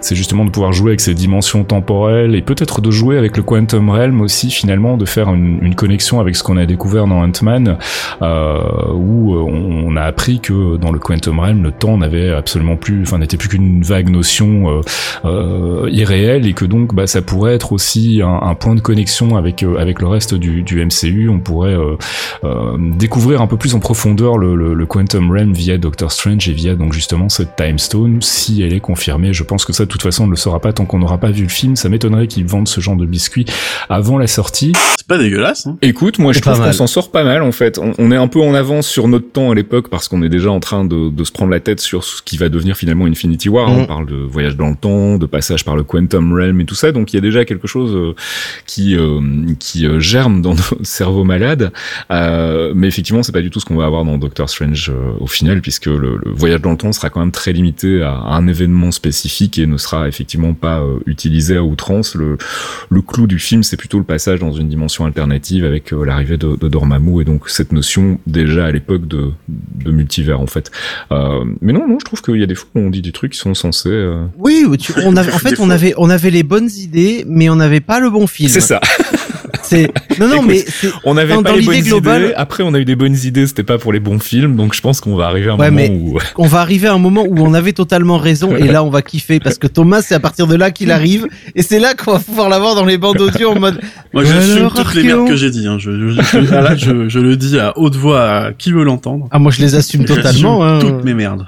c'est justement de pouvoir jouer avec ces dimensions temporelles et peut-être de jouer avec le Quantum Realm aussi finalement, de faire une, une connexion avec ce qu'on a découvert dans Ant-Man, euh, où on, a appris que dans le Quantum Realm, le temps n'avait absolument plus, enfin n'était plus qu'une vague notion euh, euh, irréelle et que donc bah, ça pourrait être aussi un, un point de connexion avec euh, avec le reste du, du MCU. On pourrait euh, euh, découvrir un peu plus en profondeur le, le, le, Quantum Realm via Doctor Strange et via donc justement cette Time Stone si elle est confirmée. Je pense que ça de toute façon on ne le saura pas tant qu'on n'aura pas vu le film. Ça m'étonnerait qu'ils vendent ce genre de biscuits avant la sortie. C'est pas dégueulasse. Hein Écoute, moi je trouve qu'on s'en sort pas mal en fait. On, est un peu en avance sur notre temps à l'époque parce qu'on est déjà en train de, de, se prendre la tête sur ce qui va devenir finalement Infinity War. On mm. parle de voyage dans le temps, de passage par le Quantum Realm et tout ça. Donc il y a déjà quelque chose euh, qui euh, qui euh, germe dans nos cerveaux malades. mais effectivement, c'est pas du tout ce qu'on va avoir dans Doctor Strange au final, puisque le, voyage dans le temps sera quand même très limité à, un événement spécifique et ne sera effectivement pas utilisé à outrance. Le, le clou du film, c'est plutôt le passage dans une dimension alternative avec l'arrivée de, de, Dormammu et donc cette notion déjà à l'époque de, de multivers en fait. mais non, non, je trouve qu'il y a des fois où on dit des trucs qui sont censés. Oui, on avait, en fait, on avait, on avait les bonnes idées, mais on n'avait pas le bon film. C'est ça. C'est non non mais on avait pas les bonnes globale... idées. Après on a eu des bonnes idées, c'était pas pour les bons films, donc je pense qu'on va arriver à un moment où on va arriver à un moment où on avait totalement raison et là on va kiffer parce que Thomas c'est à partir de là qu'il arrive et c'est là qu'on va pouvoir l'avoir dans les bandes audio en mode. Moi j'assume toutes les merdes que j'ai dit. Hein. Je, je, là je, je, le dis à haute voix à qui veut l'entendre. Ah moi je les assume totalement. Hein. Toutes mes merdes.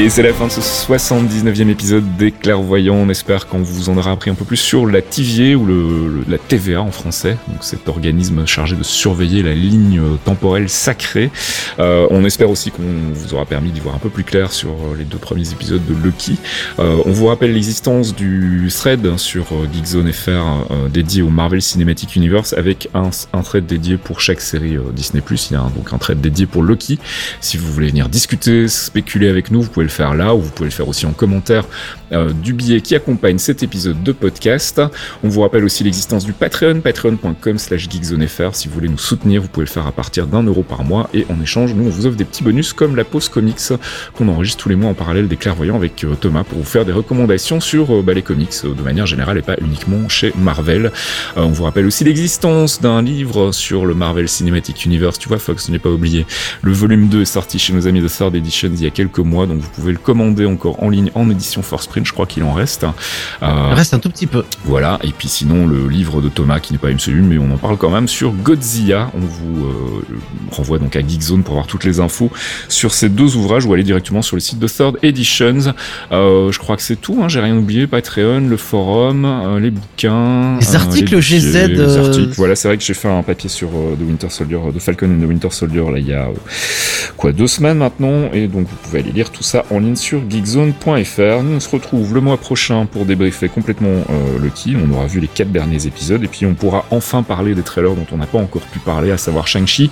Et c'est la fin de ce 79e épisode des Clairvoyants. On espère qu'on vous en aura appris un peu plus sur la TVA ou le, la TVA en français, donc cet organisme chargé de surveiller la ligne temporelle sacrée. Euh, on espère aussi qu'on vous aura permis d'y voir un peu plus clair sur les deux premiers épisodes de Lucky. Euh, on vous rappelle l'existence du thread sur Geekzone FR euh, dédié au Marvel Cinematic Universe avec un, un thread dédié pour chaque série euh, Disney+. Il y a donc un thread dédié pour Lucky. Si vous voulez venir discuter, spéculer avec nous, vous pouvez le faire là, ou vous pouvez le faire aussi en commentaire euh, du billet qui accompagne cet épisode de podcast. On vous rappelle aussi l'existence du Patreon, patreon.com slash geekzonefr. Si vous voulez nous soutenir, vous pouvez le faire à partir d'un euro par mois, et en échange, nous, on vous offre des petits bonus comme la pause comics qu'on enregistre tous les mois en parallèle des clairvoyants avec euh, Thomas pour vous faire des recommandations sur euh, bah, les comics de manière générale et pas uniquement chez Marvel. on vous rappelle aussi l'existence d'un livre sur le Marvel Cinematic Universe. Tu vois, Fox, ne l'ai pas oublié. Le volume 2 est sorti chez nos amis de Third Editions il y a quelques mois, donc vous vous pouvez le commander encore en ligne en édition Force Print, je crois qu'il en reste. Euh, Il reste un tout petit peu. Voilà, et puis sinon le livre de Thomas qui n'est pas MCU, mais on en parle quand même sur Godzilla. On vous euh, renvoie donc à Geekzone pour avoir toutes les infos sur ces deux ouvrages ou aller directement sur le site de Third Editions. Euh, je crois que c'est tout, hein, j'ai rien oublié. Patreon, le forum, les bouquins, les articles les GZ. Les articles. Voilà, c'est vrai que j'ai fait un papier sur The Winter Soldier, de Falcon and the Winter Soldier là il y a quoi deux semaines maintenant, et donc vous pouvez aller lire tout ça en ligne sur geekzone.fr. Nous on se retrouve le mois prochain pour débriefer complètement euh, le qui. On aura vu les quatre derniers épisodes et puis on pourra enfin parler des trailers dont on n'a pas encore pu parler, à savoir Shang-Chi,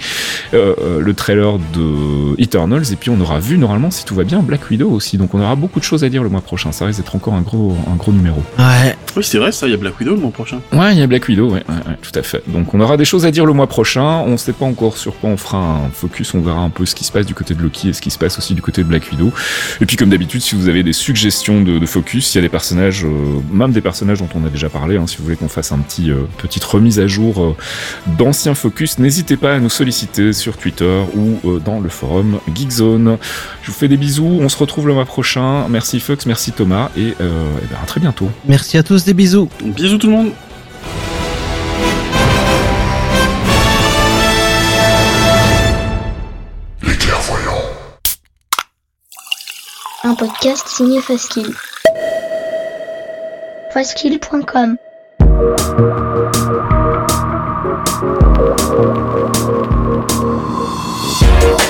euh, euh, le trailer de Eternals et puis on aura vu normalement si tout va bien Black Widow aussi. Donc on aura beaucoup de choses à dire le mois prochain. Ça risque d'être encore un gros un gros numéro. Ouais. Oui c'est vrai ça. Il y a Black Widow le mois prochain. Ouais il y a Black Widow. Ouais, ouais, tout à fait. Donc on aura des choses à dire le mois prochain. On sait pas encore sur quoi on fera un focus. On verra un peu ce qui se passe du côté de Loki et ce qui se passe aussi du côté de Black Widow. Et puis comme d'habitude, si vous avez des suggestions de, de focus, il y a des personnages, euh, même des personnages dont on a déjà parlé, hein, si vous voulez qu'on fasse un petit euh, petite remise à jour euh, d'anciens focus, n'hésitez pas à nous solliciter sur Twitter ou euh, dans le forum Geekzone. Je vous fais des bisous, on se retrouve le mois prochain. Merci Fox, merci Thomas et, et ben, à très bientôt. Merci à tous, des bisous. Bisous tout le monde. un podcast signé Faskill. Faskill.com